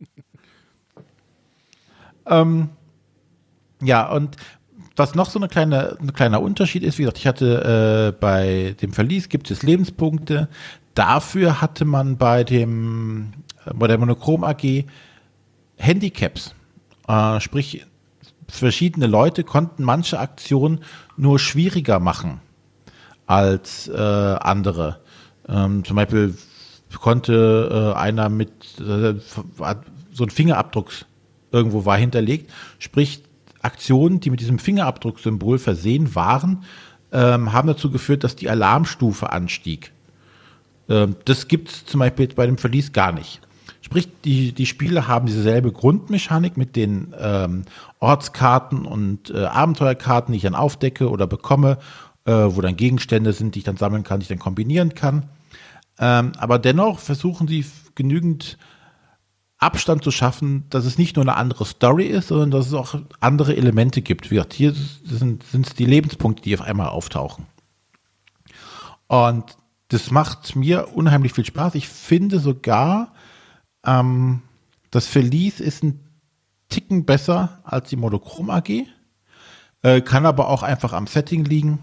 *laughs* ähm, ja, und was noch so eine kleine, ein kleiner Unterschied ist, wie gesagt, ich hatte äh, bei dem Verlies gibt es Lebenspunkte. Dafür hatte man bei dem äh, bei der Monochrom AG Handicaps. Äh, sprich, verschiedene Leute konnten manche Aktionen nur schwieriger machen als äh, andere. Ähm, zum Beispiel konnte äh, einer mit äh, so ein Fingerabdruck irgendwo war hinterlegt, sprich Aktionen, die mit diesem Fingerabdrucksymbol versehen waren, ähm, haben dazu geführt, dass die Alarmstufe anstieg. Ähm, das gibt es zum Beispiel bei dem Verlies gar nicht. Sprich, die, die Spiele haben dieselbe Grundmechanik mit den ähm, Ortskarten und äh, Abenteuerkarten, die ich dann aufdecke oder bekomme, äh, wo dann Gegenstände sind, die ich dann sammeln kann, die ich dann kombinieren kann. Ähm, aber dennoch versuchen sie genügend Abstand zu schaffen, dass es nicht nur eine andere Story ist, sondern dass es auch andere Elemente gibt. Wie gesagt, hier sind es die Lebenspunkte, die auf einmal auftauchen. Und das macht mir unheimlich viel Spaß. Ich finde sogar, ähm, das Verlies ist ein Ticken besser als die Monochrom AG. Äh, kann aber auch einfach am Setting liegen,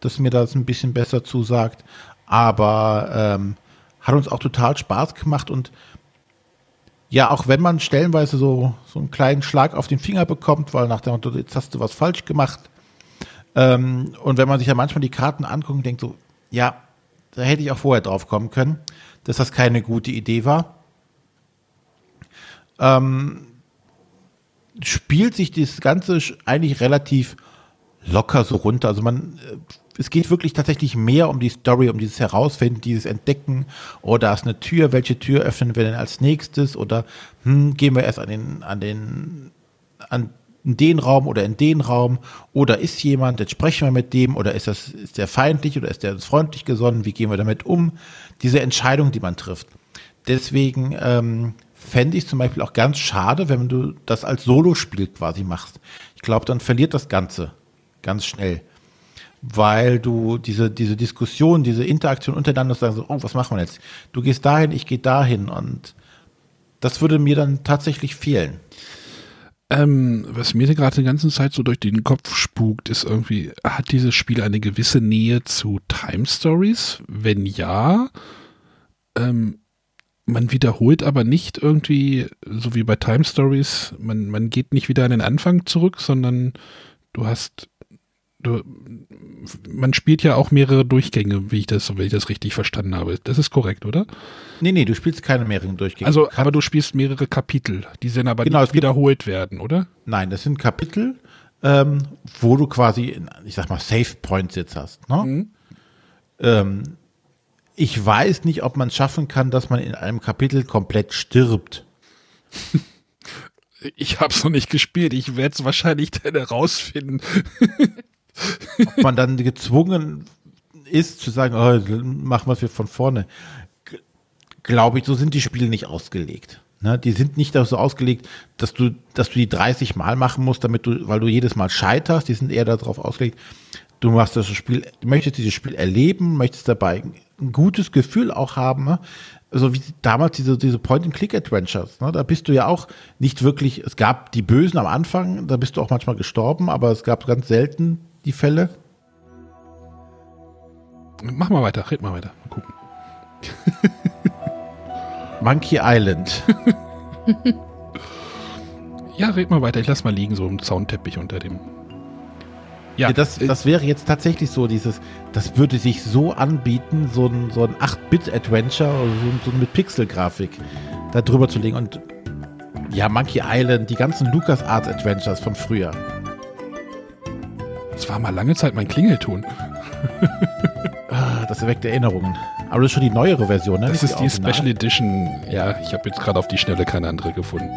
dass mir das ein bisschen besser zusagt. Aber ähm, hat uns auch total Spaß gemacht und ja, auch wenn man stellenweise so, so einen kleinen Schlag auf den Finger bekommt, weil nach dem Motto, jetzt hast du was falsch gemacht. Ähm, und wenn man sich ja manchmal die Karten anguckt und denkt so, ja, da hätte ich auch vorher drauf kommen können, dass das keine gute Idee war ähm, spielt sich das Ganze eigentlich relativ locker so runter. Also man, äh, es geht wirklich tatsächlich mehr um die Story, um dieses Herausfinden, dieses Entdecken. Oder oh, ist eine Tür, welche Tür öffnen wir denn als nächstes? Oder hm, gehen wir erst an den, an den, an den Raum oder in den Raum? Oder ist jemand, jetzt sprechen wir mit dem, oder ist das, ist der feindlich oder ist der freundlich gesonnen? Wie gehen wir damit um? Diese Entscheidung, die man trifft. Deswegen ähm, fände ich zum Beispiel auch ganz schade, wenn du das als Solospiel quasi machst. Ich glaube, dann verliert das Ganze ganz schnell. Weil du diese, diese Diskussion, diese Interaktion untereinander sagst, so, oh, was machen wir jetzt? Du gehst dahin, ich gehe dahin und das würde mir dann tatsächlich fehlen. Ähm, was mir gerade die ganze Zeit so durch den Kopf spukt, ist irgendwie, hat dieses Spiel eine gewisse Nähe zu Time Stories? Wenn ja, ähm, man wiederholt aber nicht irgendwie, so wie bei Time Stories, man, man geht nicht wieder an den Anfang zurück, sondern du hast, du, man spielt ja auch mehrere Durchgänge, wie ich das, wenn ich das richtig verstanden habe. Das ist korrekt, oder? Nee, nee, du spielst keine mehreren Durchgänge. Also, aber du spielst mehrere Kapitel, die dann aber genau, nicht wiederholt werden, oder? Nein, das sind Kapitel, ähm, wo du quasi, ich sag mal, Safe Points jetzt hast. Ne? Mhm. Ähm, ich weiß nicht, ob man es schaffen kann, dass man in einem Kapitel komplett stirbt. Ich habe es noch nicht gespielt. Ich werde es wahrscheinlich dann herausfinden. ob man dann gezwungen ist zu sagen, oh, machen wir es von vorne. Glaube ich, so sind die Spiele nicht ausgelegt. Ne? Die sind nicht so ausgelegt, dass du, dass du die 30 Mal machen musst, damit du, weil du jedes Mal scheiterst. Die sind eher darauf ausgelegt, du machst das Spiel, du möchtest dieses Spiel erleben, möchtest dabei ein gutes Gefühl auch haben. Ne? Also wie damals diese, diese Point-and-Click-Adventures. Ne? Da bist du ja auch nicht wirklich, es gab die Bösen am Anfang, da bist du auch manchmal gestorben, aber es gab ganz selten die Fälle. Mach mal weiter, red mal weiter. Mal gucken. *laughs* Monkey Island. *laughs* ja, red mal weiter. Ich lass mal liegen, so im Zaunteppich unter dem ja, das, das wäre jetzt tatsächlich so dieses, das würde sich so anbieten, so ein, so ein 8-Bit-Adventure, so, so mit Pixel-Grafik da drüber zu legen. Und ja, Monkey Island, die ganzen LucasArts Adventures von früher. Das war mal lange Zeit mein Klingelton. *laughs* Ah, das erweckt Erinnerungen. Aber das ist schon die neuere Version, ne? Das Nicht ist die Original. Special Edition. Ja, ich habe jetzt gerade auf die Schnelle keine andere gefunden.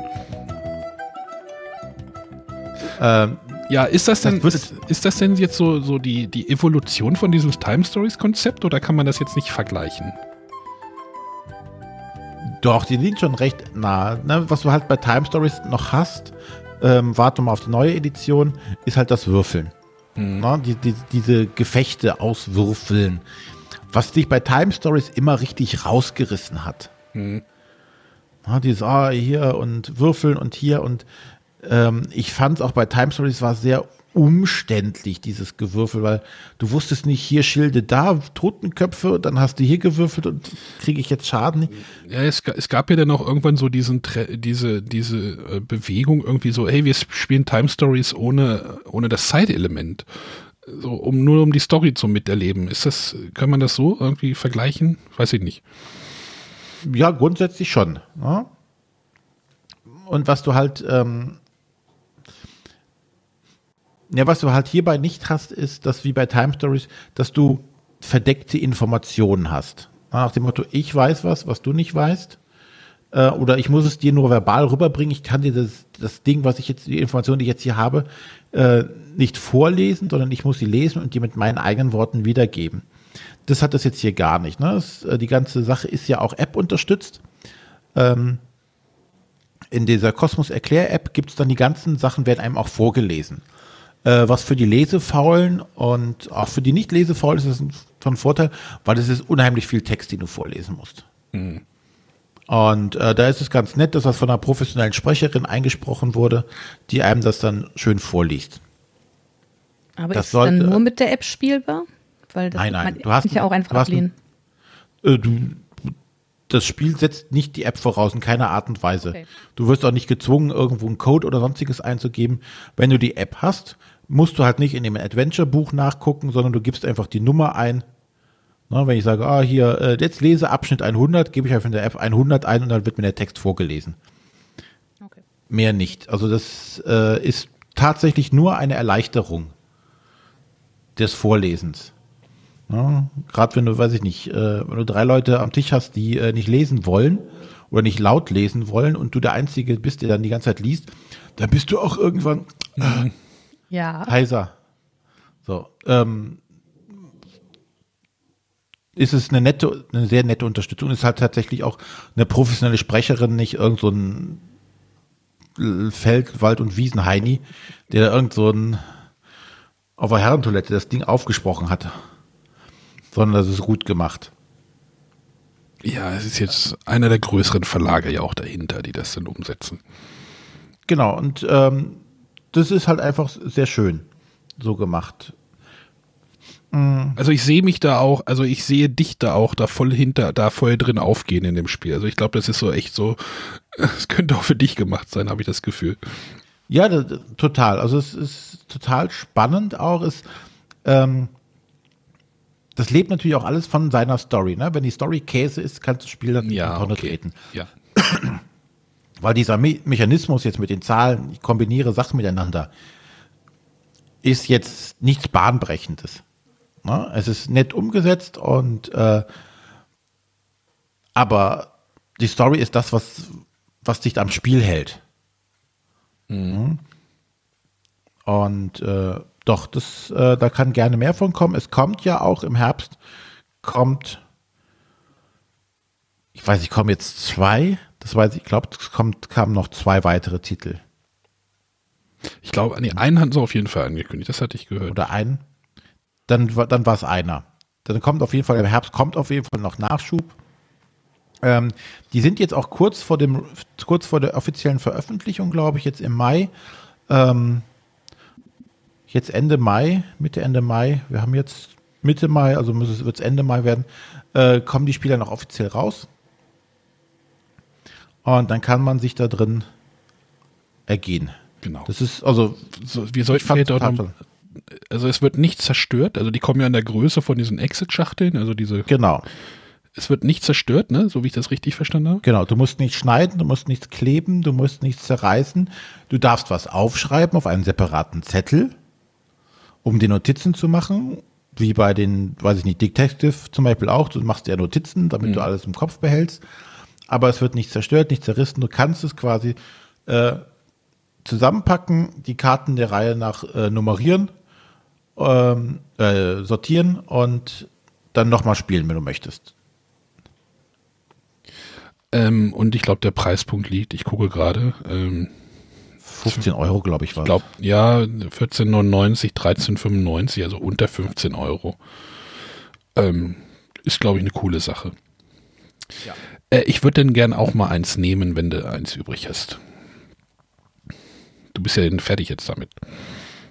Ähm, Ja, ist das denn, Das ist, ist das denn jetzt so, so die, die Evolution von diesem Time Stories Konzept oder kann man das jetzt nicht vergleichen? Doch, die liegen schon recht nah. Ne? Was du halt bei Time Stories noch hast, ähm, warte mal auf die neue Edition, ist halt das Würfeln. Ne? Die, die, diese Gefechte auswürfeln. Was dich bei Time Stories immer richtig rausgerissen hat. Mhm. Ja, dieses, ah, hier und Würfeln und hier und ähm, ich fand es auch bei Time Stories war sehr umständlich, dieses Gewürfel, weil du wusstest nicht, hier Schilde da, Totenköpfe, dann hast du hier gewürfelt und kriege ich jetzt Schaden. Ja, es, es gab ja dann auch irgendwann so diesen diese, diese äh, Bewegung irgendwie so, hey, wir spielen Time Stories ohne, ohne das Side-Element. So, um nur um die Story zu miterleben. Ist das, kann man das so irgendwie vergleichen? Weiß ich nicht. Ja, grundsätzlich schon. Ja. Und was du halt, ähm, ja, was du halt hierbei nicht hast, ist, dass wie bei Time Stories, dass du verdeckte Informationen hast. Nach dem Motto, ich weiß was, was du nicht weißt. Äh, oder ich muss es dir nur verbal rüberbringen. Ich kann dir das, das Ding, was ich jetzt, die Information, die ich jetzt hier habe, äh, nicht vorlesen, sondern ich muss sie lesen und die mit meinen eigenen Worten wiedergeben. Das hat das jetzt hier gar nicht. Ne? Das, äh, die ganze Sache ist ja auch App unterstützt. Ähm, in dieser Kosmos Erklär App gibt es dann die ganzen Sachen, werden einem auch vorgelesen. Äh, was für die Lesefaulen und auch für die Nicht-Lesefaulen ist das ein, von Vorteil, weil es ist unheimlich viel Text, den du vorlesen musst. Und äh, da ist es ganz nett, dass das von einer professionellen Sprecherin eingesprochen wurde, die einem das dann schön vorliest. Aber Das ist es dann sollte- nur mit der App spielbar? Weil das Nein, nein, du hast ja auch ein- einfach du hast ein- ablehnen. Äh, du, das Spiel setzt nicht die App voraus in keiner Art und Weise. Okay. Du wirst auch nicht gezwungen, irgendwo einen Code oder sonstiges einzugeben. Wenn du die App hast, musst du halt nicht in dem Adventure-Buch nachgucken, sondern du gibst einfach die Nummer ein. Na, wenn ich sage, ah, hier, äh, jetzt lese Abschnitt 100, gebe ich einfach in der App 100 ein und dann wird mir der Text vorgelesen. Okay. Mehr nicht. Also das äh, ist tatsächlich nur eine Erleichterung des Vorlesens. Ja, Gerade wenn du, weiß ich nicht, äh, wenn du drei Leute am Tisch hast, die äh, nicht lesen wollen oder nicht laut lesen wollen und du der Einzige bist, der dann die ganze Zeit liest, dann bist du auch irgendwann Ja. heiser. So, ähm, ist es eine nette, eine sehr nette Unterstützung. Ist halt tatsächlich auch eine professionelle Sprecherin, nicht irgend so ein Feld-, Wald- und Wiesenheini, der irgend so ein auf der Herrentoilette das Ding aufgesprochen hat. Sondern das ist gut gemacht. Ja, es ist jetzt einer der größeren Verlage ja auch dahinter, die das dann umsetzen. Genau, und ähm, das ist halt einfach sehr schön so gemacht. Also ich sehe mich da auch, also ich sehe dich da auch da voll hinter, da voll drin aufgehen in dem Spiel. Also ich glaube, das ist so echt so, *laughs* es könnte auch für dich gemacht sein, habe ich das Gefühl. Ja, da- da- total. Also es ist total spannend auch. Es, ähm, das lebt natürlich auch alles von seiner Story. Ne? Wenn die Story Käse ist, kannst du das Spiel dann in die Tonne treten. Ja. *clears throat* Weil dieser Me Mechanismus jetzt mit den Zahlen, ich kombiniere Sachen miteinander, ist jetzt nichts Bahnbrechendes. Ne? Es ist nett umgesetzt und äh, aber die Story ist das, was, was dich am Spiel hält. Mhm. Und äh, doch, das, äh, da kann gerne mehr von kommen. Es kommt ja auch im Herbst, kommt, ich weiß, ich kommen jetzt zwei, das weiß ich, ich glaube, es kommt, kamen noch zwei weitere Titel. Ich glaube, nee, einen hatten sie auf jeden Fall angekündigt, das hatte ich gehört. Oder einen. Dann, dann war es einer. Dann kommt auf jeden Fall, im Herbst kommt auf jeden Fall noch Nachschub. Ähm, die sind jetzt auch kurz vor dem, kurz vor der offiziellen Veröffentlichung, glaube ich, jetzt im Mai. Ähm, jetzt Ende Mai, Mitte Ende Mai. Wir haben jetzt Mitte Mai, also wird es Ende Mai werden, äh, kommen die Spieler noch offiziell raus. Und dann kann man sich da drin ergehen. Genau. Das ist, also, So, wir sollten vielleicht auch total noch, also es wird nicht zerstört, also die kommen ja in der Größe von diesen Exit-Schachteln, also diese, genau. es wird nicht zerstört, ne, so wie ich das richtig verstanden habe. Genau, du musst nicht schneiden, du musst nichts kleben, du musst nichts zerreißen. Du darfst was aufschreiben auf einen separaten Zettel, um die Notizen zu machen. wie bei den, weiß ich nicht, Detective zum Beispiel auch. Du machst ja Notizen, damit du alles im Kopf behältst. Aber es wird nicht zerstört, nicht zerrissen. Du kannst es quasi äh, zusammenpacken, die Karten der Reihe nach äh, nummerieren, ähm, äh, sortieren und dann nochmal spielen, wenn du möchtest. Ähm, und ich glaube, der Preispunkt liegt, ich gucke gerade, ähm, 15 Euro, glaube ich, war ich glaube, ja, 14,99, 13,95, also unter 15 Euro. Ähm, ist, glaube ich, eine coole Sache. Ja. Äh, ich würde denn gern auch mal eins nehmen, wenn du eins übrig hast. Du bist ja fertig jetzt damit.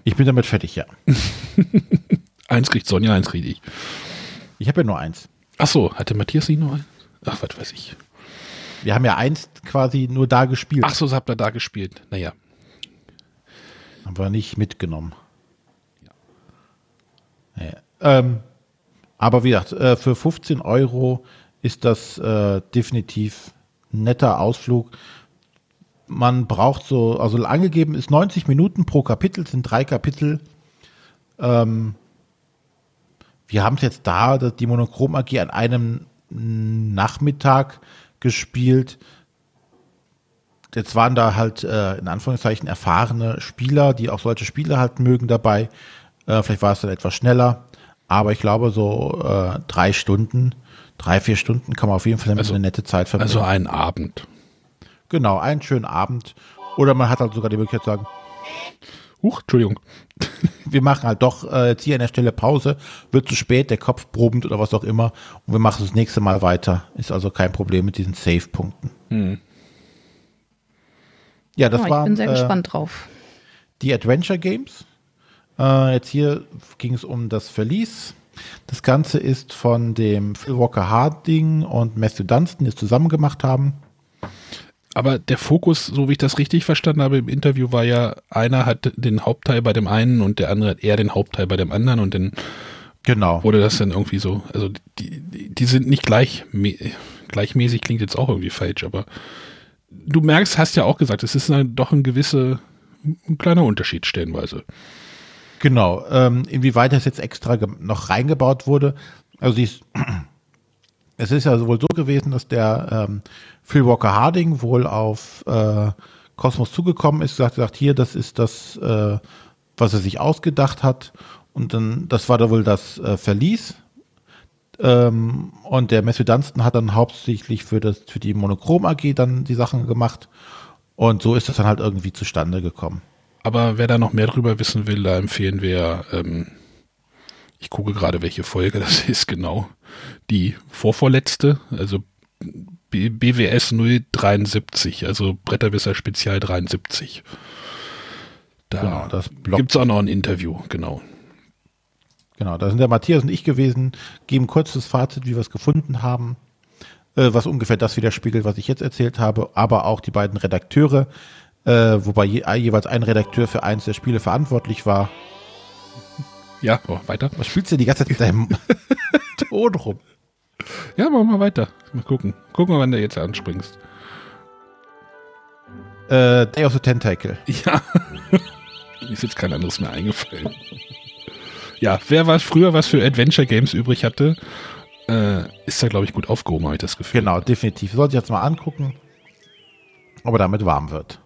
Ich bin damit fertig, ja. *laughs* Eins kriegt Sonja, eins kriege ich. Ich habe ja nur eins. Ach so, hatte Matthias nicht noch ein? Ach, was weiß ich. Wir haben ja eins quasi nur da gespielt, Ach so, so habt ihr da gespielt. Naja, haben wir nicht mitgenommen. Ja. Ähm, aber wie gesagt, äh, für 15 Euro ist das äh, definitiv ein netter Ausflug. Man braucht so, also angegeben ist 90 Minuten pro Kapitel, sind drei Kapitel. Ähm, wir haben es jetzt da, das- die Monochrom AG an einem Nachmittag gespielt. Jetzt waren da halt äh, in Anführungszeichen erfahrene Spieler, die auch solche Spiele halt mögen dabei. Äh, vielleicht war es dann etwas schneller, aber ich glaube so äh, drei Stunden, drei, vier Stunden kann man auf jeden Fall damit Also- eine nette Zeit verbringen. also einen Abend. genau, einen schönen Abend. Oder man hat halt sogar die Möglichkeit zu sagen, Huch, Entschuldigung. *laughs* wir machen halt doch äh, jetzt hier an der Stelle Pause, wird zu spät, der Kopf probend oder was auch immer und wir machen das nächste Mal weiter. Ist also kein Problem mit diesen Save-Punkten. Ja, das oh, ich war bin sehr äh, gespannt drauf. die Adventure Games. Äh, jetzt hier ging es um das Verlies. Das Ganze ist von dem Phil Walker Harding und Matthew Dunstan, die es zusammen gemacht haben. Aber der Fokus, so wie ich das richtig verstanden habe im Interview, war ja, einer hat den Hauptteil bei dem einen und der andere hat eher den Hauptteil bei dem anderen und dann Genau. wurde das dann irgendwie so, also die, die, die sind nicht gleich, gleichmäßig, klingt jetzt auch irgendwie falsch, aber du merkst, hast ja auch gesagt, es ist ein, doch ein gewisse, ein kleiner Unterschied stellenweise. Genau. Ähm, inwieweit das jetzt extra noch reingebaut wurde. Also dies, *clears throat* es ist ja wohl so gewesen, dass der ähm, Phil Walker Harding wohl auf äh, Cosmos zugekommen ist, gesagt, gesagt, hier, das ist das, äh, was er sich ausgedacht hat. Und dann, das war da wohl das äh, Verlies. Ähm, und der Matthew Dunstan hat dann hauptsächlich für, das, für die Monochrom AG dann die Sachen gemacht. Und so ist das dann halt irgendwie zustande gekommen. Aber wer da noch mehr drüber wissen will, da empfehlen wir, ähm, ich gucke gerade, welche Folge das *laughs* ist genau, die vorvorletzte, also B BWS 073, also Bretterwisser Spezial 73. Da Genau, gibt es auch noch ein Interview, genau. Genau, da sind der Matthias und ich gewesen, geben kurzes Fazit, wie wir es gefunden haben, äh, was ungefähr das widerspiegelt, was ich jetzt erzählt habe, aber auch die beiden Redakteure, äh, wobei je, jeweils ein Redakteur für eins der Spiele verantwortlich war. *laughs* Ja, oh, weiter. Was spielst du die ganze Zeit mit deinem *laughs* Ton rum? Ja, machen wir weiter. Mal gucken. Gucken wir, wann du jetzt anspringst. Äh, Day of the Tentacle. Ja. *laughs* Mir ist jetzt kein anderes mehr eingefallen. Ja, wer was früher was für Adventure Games übrig hatte, äh, ist da, glaube ich, gut aufgehoben, habe ich das Gefühl. Genau, definitiv. Sollte ich jetzt mal angucken, ob er damit warm wird.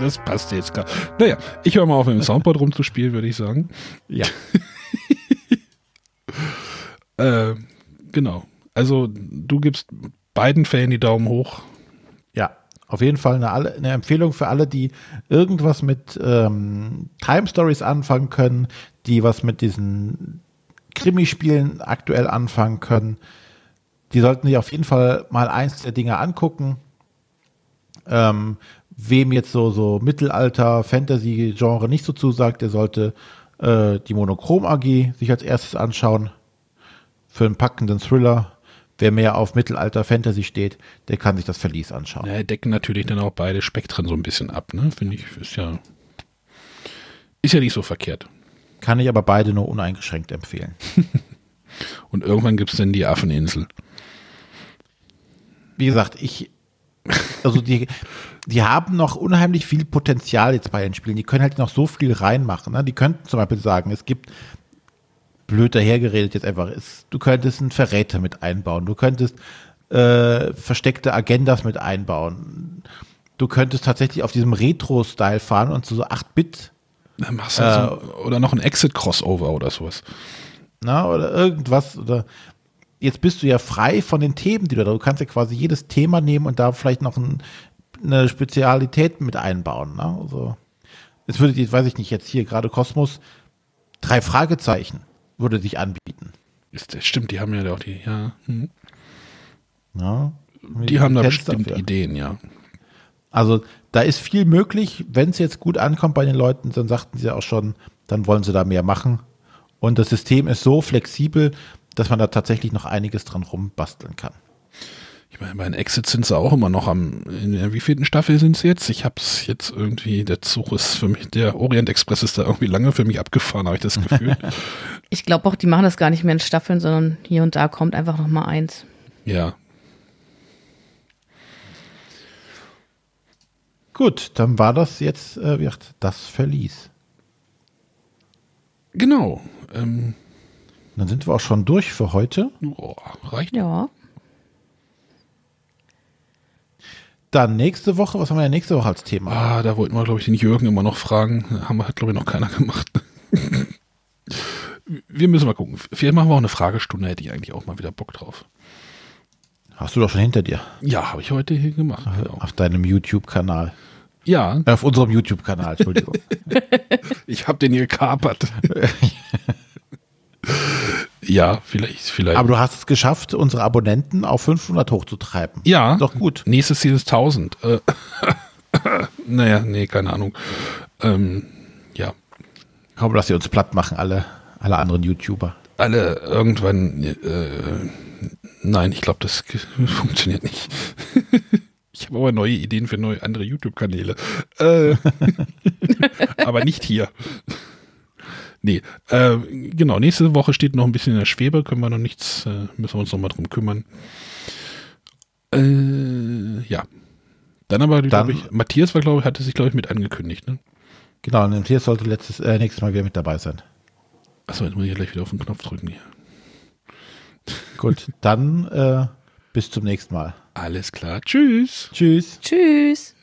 Das passt jetzt gar. Naja, ich höre mal auf, mit dem Soundboard rumzuspielen, würde ich sagen. Ja. *laughs* Äh, genau. Also, du gibst beiden Fällen die Daumen hoch. Ja, auf jeden Fall eine, alle- eine Empfehlung für alle, die irgendwas mit ähm, Time Stories anfangen können, die was mit diesen Krimispielen aktuell anfangen können. Die sollten sich auf jeden Fall mal eins der Dinge angucken. Ähm, wem jetzt so, so Mittelalter, Fantasy-Genre nicht so zusagt, der sollte äh, die Monochrom AG sich als erstes anschauen. Für einen packenden Thriller. Wer mehr auf Mittelalter Fantasy steht, der kann sich das Verlies anschauen. Ja, decken natürlich dann auch beide Spektren so ein bisschen ab, ne? Finde ich, ist ja. Ist ja nicht so verkehrt. Kann ich aber beide nur uneingeschränkt empfehlen. *laughs* Und irgendwann gibt es dann die Affeninsel. Wie gesagt, ich also die, die haben noch unheimlich viel Potenzial jetzt bei den Spielen. Die können halt noch so viel reinmachen. Ne? Die könnten zum Beispiel sagen, es gibt blöd dahergeredet jetzt einfach ist, du könntest einen Verräter mit einbauen, du könntest äh, versteckte Agendas mit einbauen. Du könntest tatsächlich auf diesem Retro-Style fahren und so 8-Bit. Dann machst du also, oder noch ein Exit-Crossover oder sowas. Na, oder irgendwas. Oder jetzt bist du ja frei von den Themen, die du da. Du kannst ja quasi jedes Thema nehmen und da vielleicht noch ein, eine Spezialität mit einbauen. Ne? Also, es würde, jetzt weiß ich nicht, jetzt hier gerade Kosmos, drei Fragezeichen würde sich anbieten. Ist, stimmt, die haben ja auch die, ja. Hm. ja die haben da bestimmt dafür. Ideen, ja. Also da ist viel möglich. Wenn es jetzt gut ankommt bei den Leuten, dann sagten sie auch schon, dann wollen sie da mehr machen. Und das System ist so flexibel, dass man da tatsächlich noch einiges dran rumbasteln kann. Ich meine, bei den Exits sind sie auch immer noch am, in der wievielten Staffel sind sie jetzt? Ich habe es jetzt irgendwie, der Zug ist für mich, der Orient Express ist da irgendwie lange für mich abgefahren, habe ich das Gefühl. *laughs* ich glaube auch, die machen das gar nicht mehr in Staffeln, sondern hier und da kommt einfach noch mal eins. Ja. Gut, dann war das jetzt, äh, wird das Verlies. Genau. Ähm, dann sind wir auch schon durch für heute. Oh, reicht. Ja. Dann nächste Woche, was haben wir denn nächste Woche als Thema? Ah, da wollten wir, glaube ich, den Jürgen immer noch fragen. Haben wir, hat, glaube ich, noch keiner gemacht. *laughs* wir müssen mal gucken. Vielleicht machen wir auch eine Fragestunde, hätte ich eigentlich auch mal wieder Bock drauf. Hast du doch schon hinter dir. Ja, habe ich heute hier gemacht. Auf, genau. auf deinem YouTube-Kanal. Ja. Äh, auf unserem YouTube-Kanal, Entschuldigung. *laughs* ich habe den hier gekapert. *laughs* Ja, vielleicht, vielleicht. Aber du hast es geschafft, unsere Abonnenten auf 500 hochzutreiben. Ja. Doch gut. Nächstes Ziel ist 1000. Äh, *laughs* naja, nee, keine Ahnung. Ähm, ja. Kaum, dass sie uns platt machen, alle, alle anderen YouTuber. Alle irgendwann, äh, nein, ich glaube, das *laughs* funktioniert nicht. *laughs* ich habe aber neue Ideen für neue andere YouTube-Kanäle. Äh, aber nicht hier. Nee, äh, genau, nächste Woche steht noch ein bisschen in der Schwebe, können wir noch nichts, äh, müssen wir uns noch mal drum kümmern. Äh, ja. Dann aber, glaube ich, Matthias war, glaube ich, hatte sich, glaube ich, mit angekündigt, ne? Genau, und Matthias sollte letztes, äh, nächstes Mal wieder mit dabei sein. Achso, jetzt muss ich gleich wieder auf den Knopf drücken hier. Gut, dann äh, bis zum nächsten Mal. Alles klar. Tschüss. Tschüss. Tschüss.